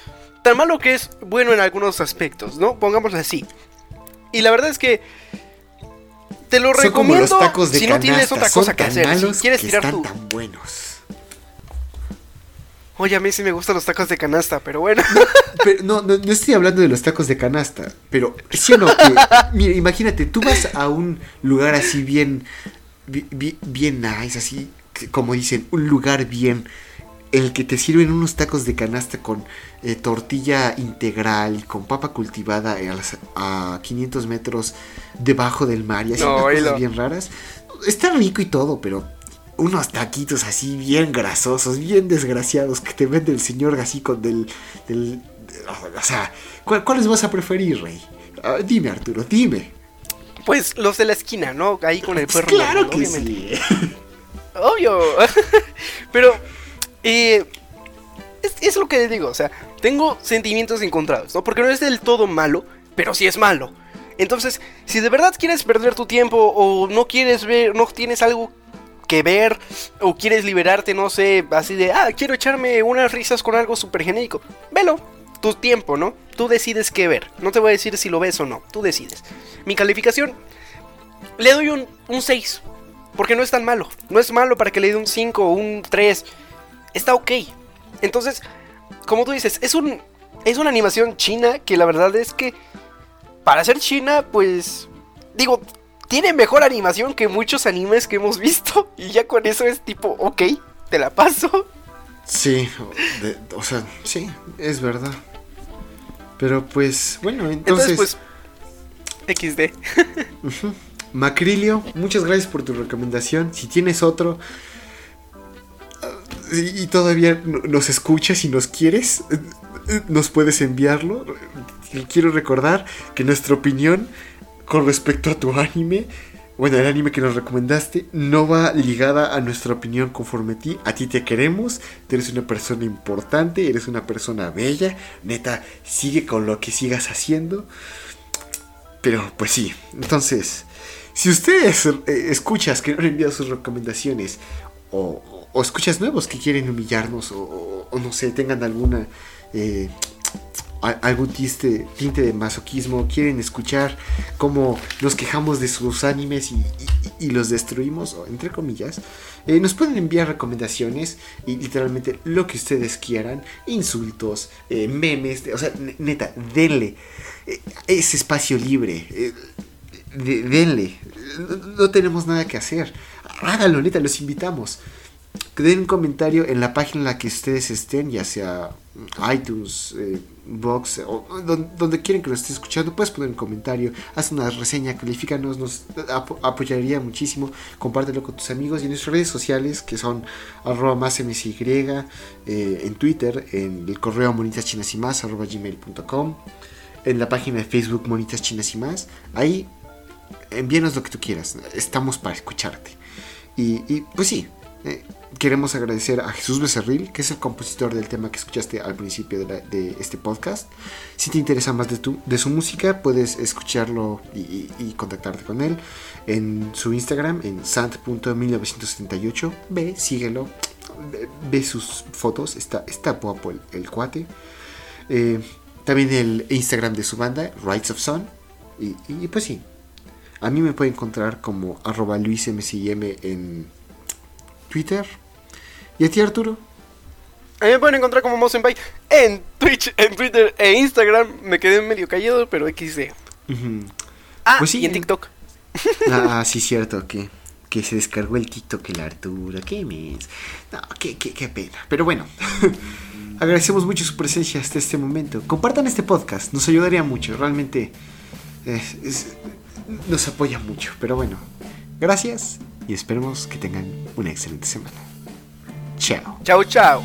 tan malo que es bueno en algunos aspectos, ¿no? Pongámoslo así. Y la verdad es que... Te lo Son como recomiendo los tacos de si no tienes otra son cosa que hacer. Si quieres que tirar están tan buenos. Oye, a mí sí me gustan los tacos de canasta, pero bueno. Pero no, no, no estoy hablando de los tacos de canasta, pero sí o no, que, mira, imagínate, tú vas a un lugar así bien, bi- bi- bien nice, así, como dicen, un lugar bien, en el que te sirven unos tacos de canasta con eh, tortilla integral, con papa cultivada a, las- a 500 metros debajo del mar y así No, cosas bien raras. Está rico y todo, pero unos taquitos así bien grasosos, bien desgraciados que te vende el señor así con del... del o sea, ¿cuál- ¿cuáles vas a preferir, Rey? Ah, dime, Arturo, dime. Pues los de la esquina, ¿no? Ahí con el Pues perro. claro que Obviamente. sí. Obvio. Pero, eh, es, es lo que digo, o sea, tengo sentimientos encontrados, ¿no? Porque no es del todo malo, pero sí es malo. Entonces, si de verdad quieres perder tu tiempo o no quieres ver, no tienes algo que ver o quieres liberarte, no sé, así de, ah, quiero echarme unas risas con algo súper genérico, velo. Tu tiempo, ¿no? Tú decides qué ver. No te voy a decir si lo ves o no. Tú decides. Mi calificación le doy un, un 6. Porque no es tan malo. No es malo para que le dé un 5 o un 3. Está ok. Entonces, como tú dices, es un. Es una animación china que la verdad es que. Para ser china, pues. Digo, tiene mejor animación que muchos animes que hemos visto. Y ya con eso es tipo, ok, te la paso. Sí, o, de- o sea, sí, es verdad. Pero pues, bueno, entonces, Entonces, pues. XD. Macrilio, muchas gracias por tu recomendación. Si tienes otro ah, y, todavía no- nos escuchas y nos quieres, eh, eh, nos puedes enviarlo. Quiero recordar que nuestra opinión con respecto a tu anime, bueno, el anime que nos recomendaste, no va ligada a nuestra opinión conforme a ti. A ti te queremos, eres una persona importante, eres una persona bella. Neta, sigue con lo que sigas haciendo. Pero pues sí, entonces, si ustedes eh, escuchas que no han enviado sus recomendaciones, o, o escuchas nuevos que quieren humillarnos, o, no sé, tengan alguna eh, algún tiste, tinte de masoquismo, quieren escuchar cómo nos quejamos de sus animes y, y- los destruimos, entre comillas, eh, nos pueden enviar recomendaciones y literalmente lo que ustedes quieran, insultos, eh, memes, o sea, ne- neta, denle eh, ese espacio libre, de- denle, no, no tenemos nada que hacer, háganlo, neta, los invitamos. Den un comentario en la página en la que ustedes estén, ya sea iTunes, eh, Box, o don- donde, quieren que lo estés escuchando, puedes poner un comentario, haz una reseña, califícanos, nos apo- apoyaría muchísimo, compártelo con tus amigos y en nuestras redes sociales que son arroba más msy, eh, en Twitter, en el correo monitas chinas y más, arroba gmail.com, en la página de Facebook Monitas Chinas y más, ahí envíanos lo que tú quieras, estamos para escucharte. Y, y, pues sí, eh, queremos agradecer a Jesús Becerril, que es el compositor del tema que escuchaste al principio de, este podcast. Si te interesa más de, tu, de su música, puedes escucharlo y, contactarte con él en su Instagram, en sant.1978. Ve, síguelo, ve, sus fotos, está, está guapo el, cuate. Eh, también el Instagram de su banda, Rights of Sun. Y, pues sí, a mí me pueden encontrar como arroba luismcm en Twitter. ¿Y a ti, Arturo? A mí me pueden encontrar como Mosenpai en Twitch, en Twitter e Instagram. Me quedé medio callado, pero XD. Ah, Pues sí, y en. TikTok. Ah, sí, cierto, que, que se descargó el TikTok el Arturo. ¿Qué mes? No, qué, qué, qué pena. Pero bueno, agradecemos mucho su presencia hasta este momento. Compartan este podcast, nos ayudaría mucho. Realmente es- nos apoya mucho. Pero bueno, gracias y esperemos que tengan una excelente semana. Chao. Chao, chao.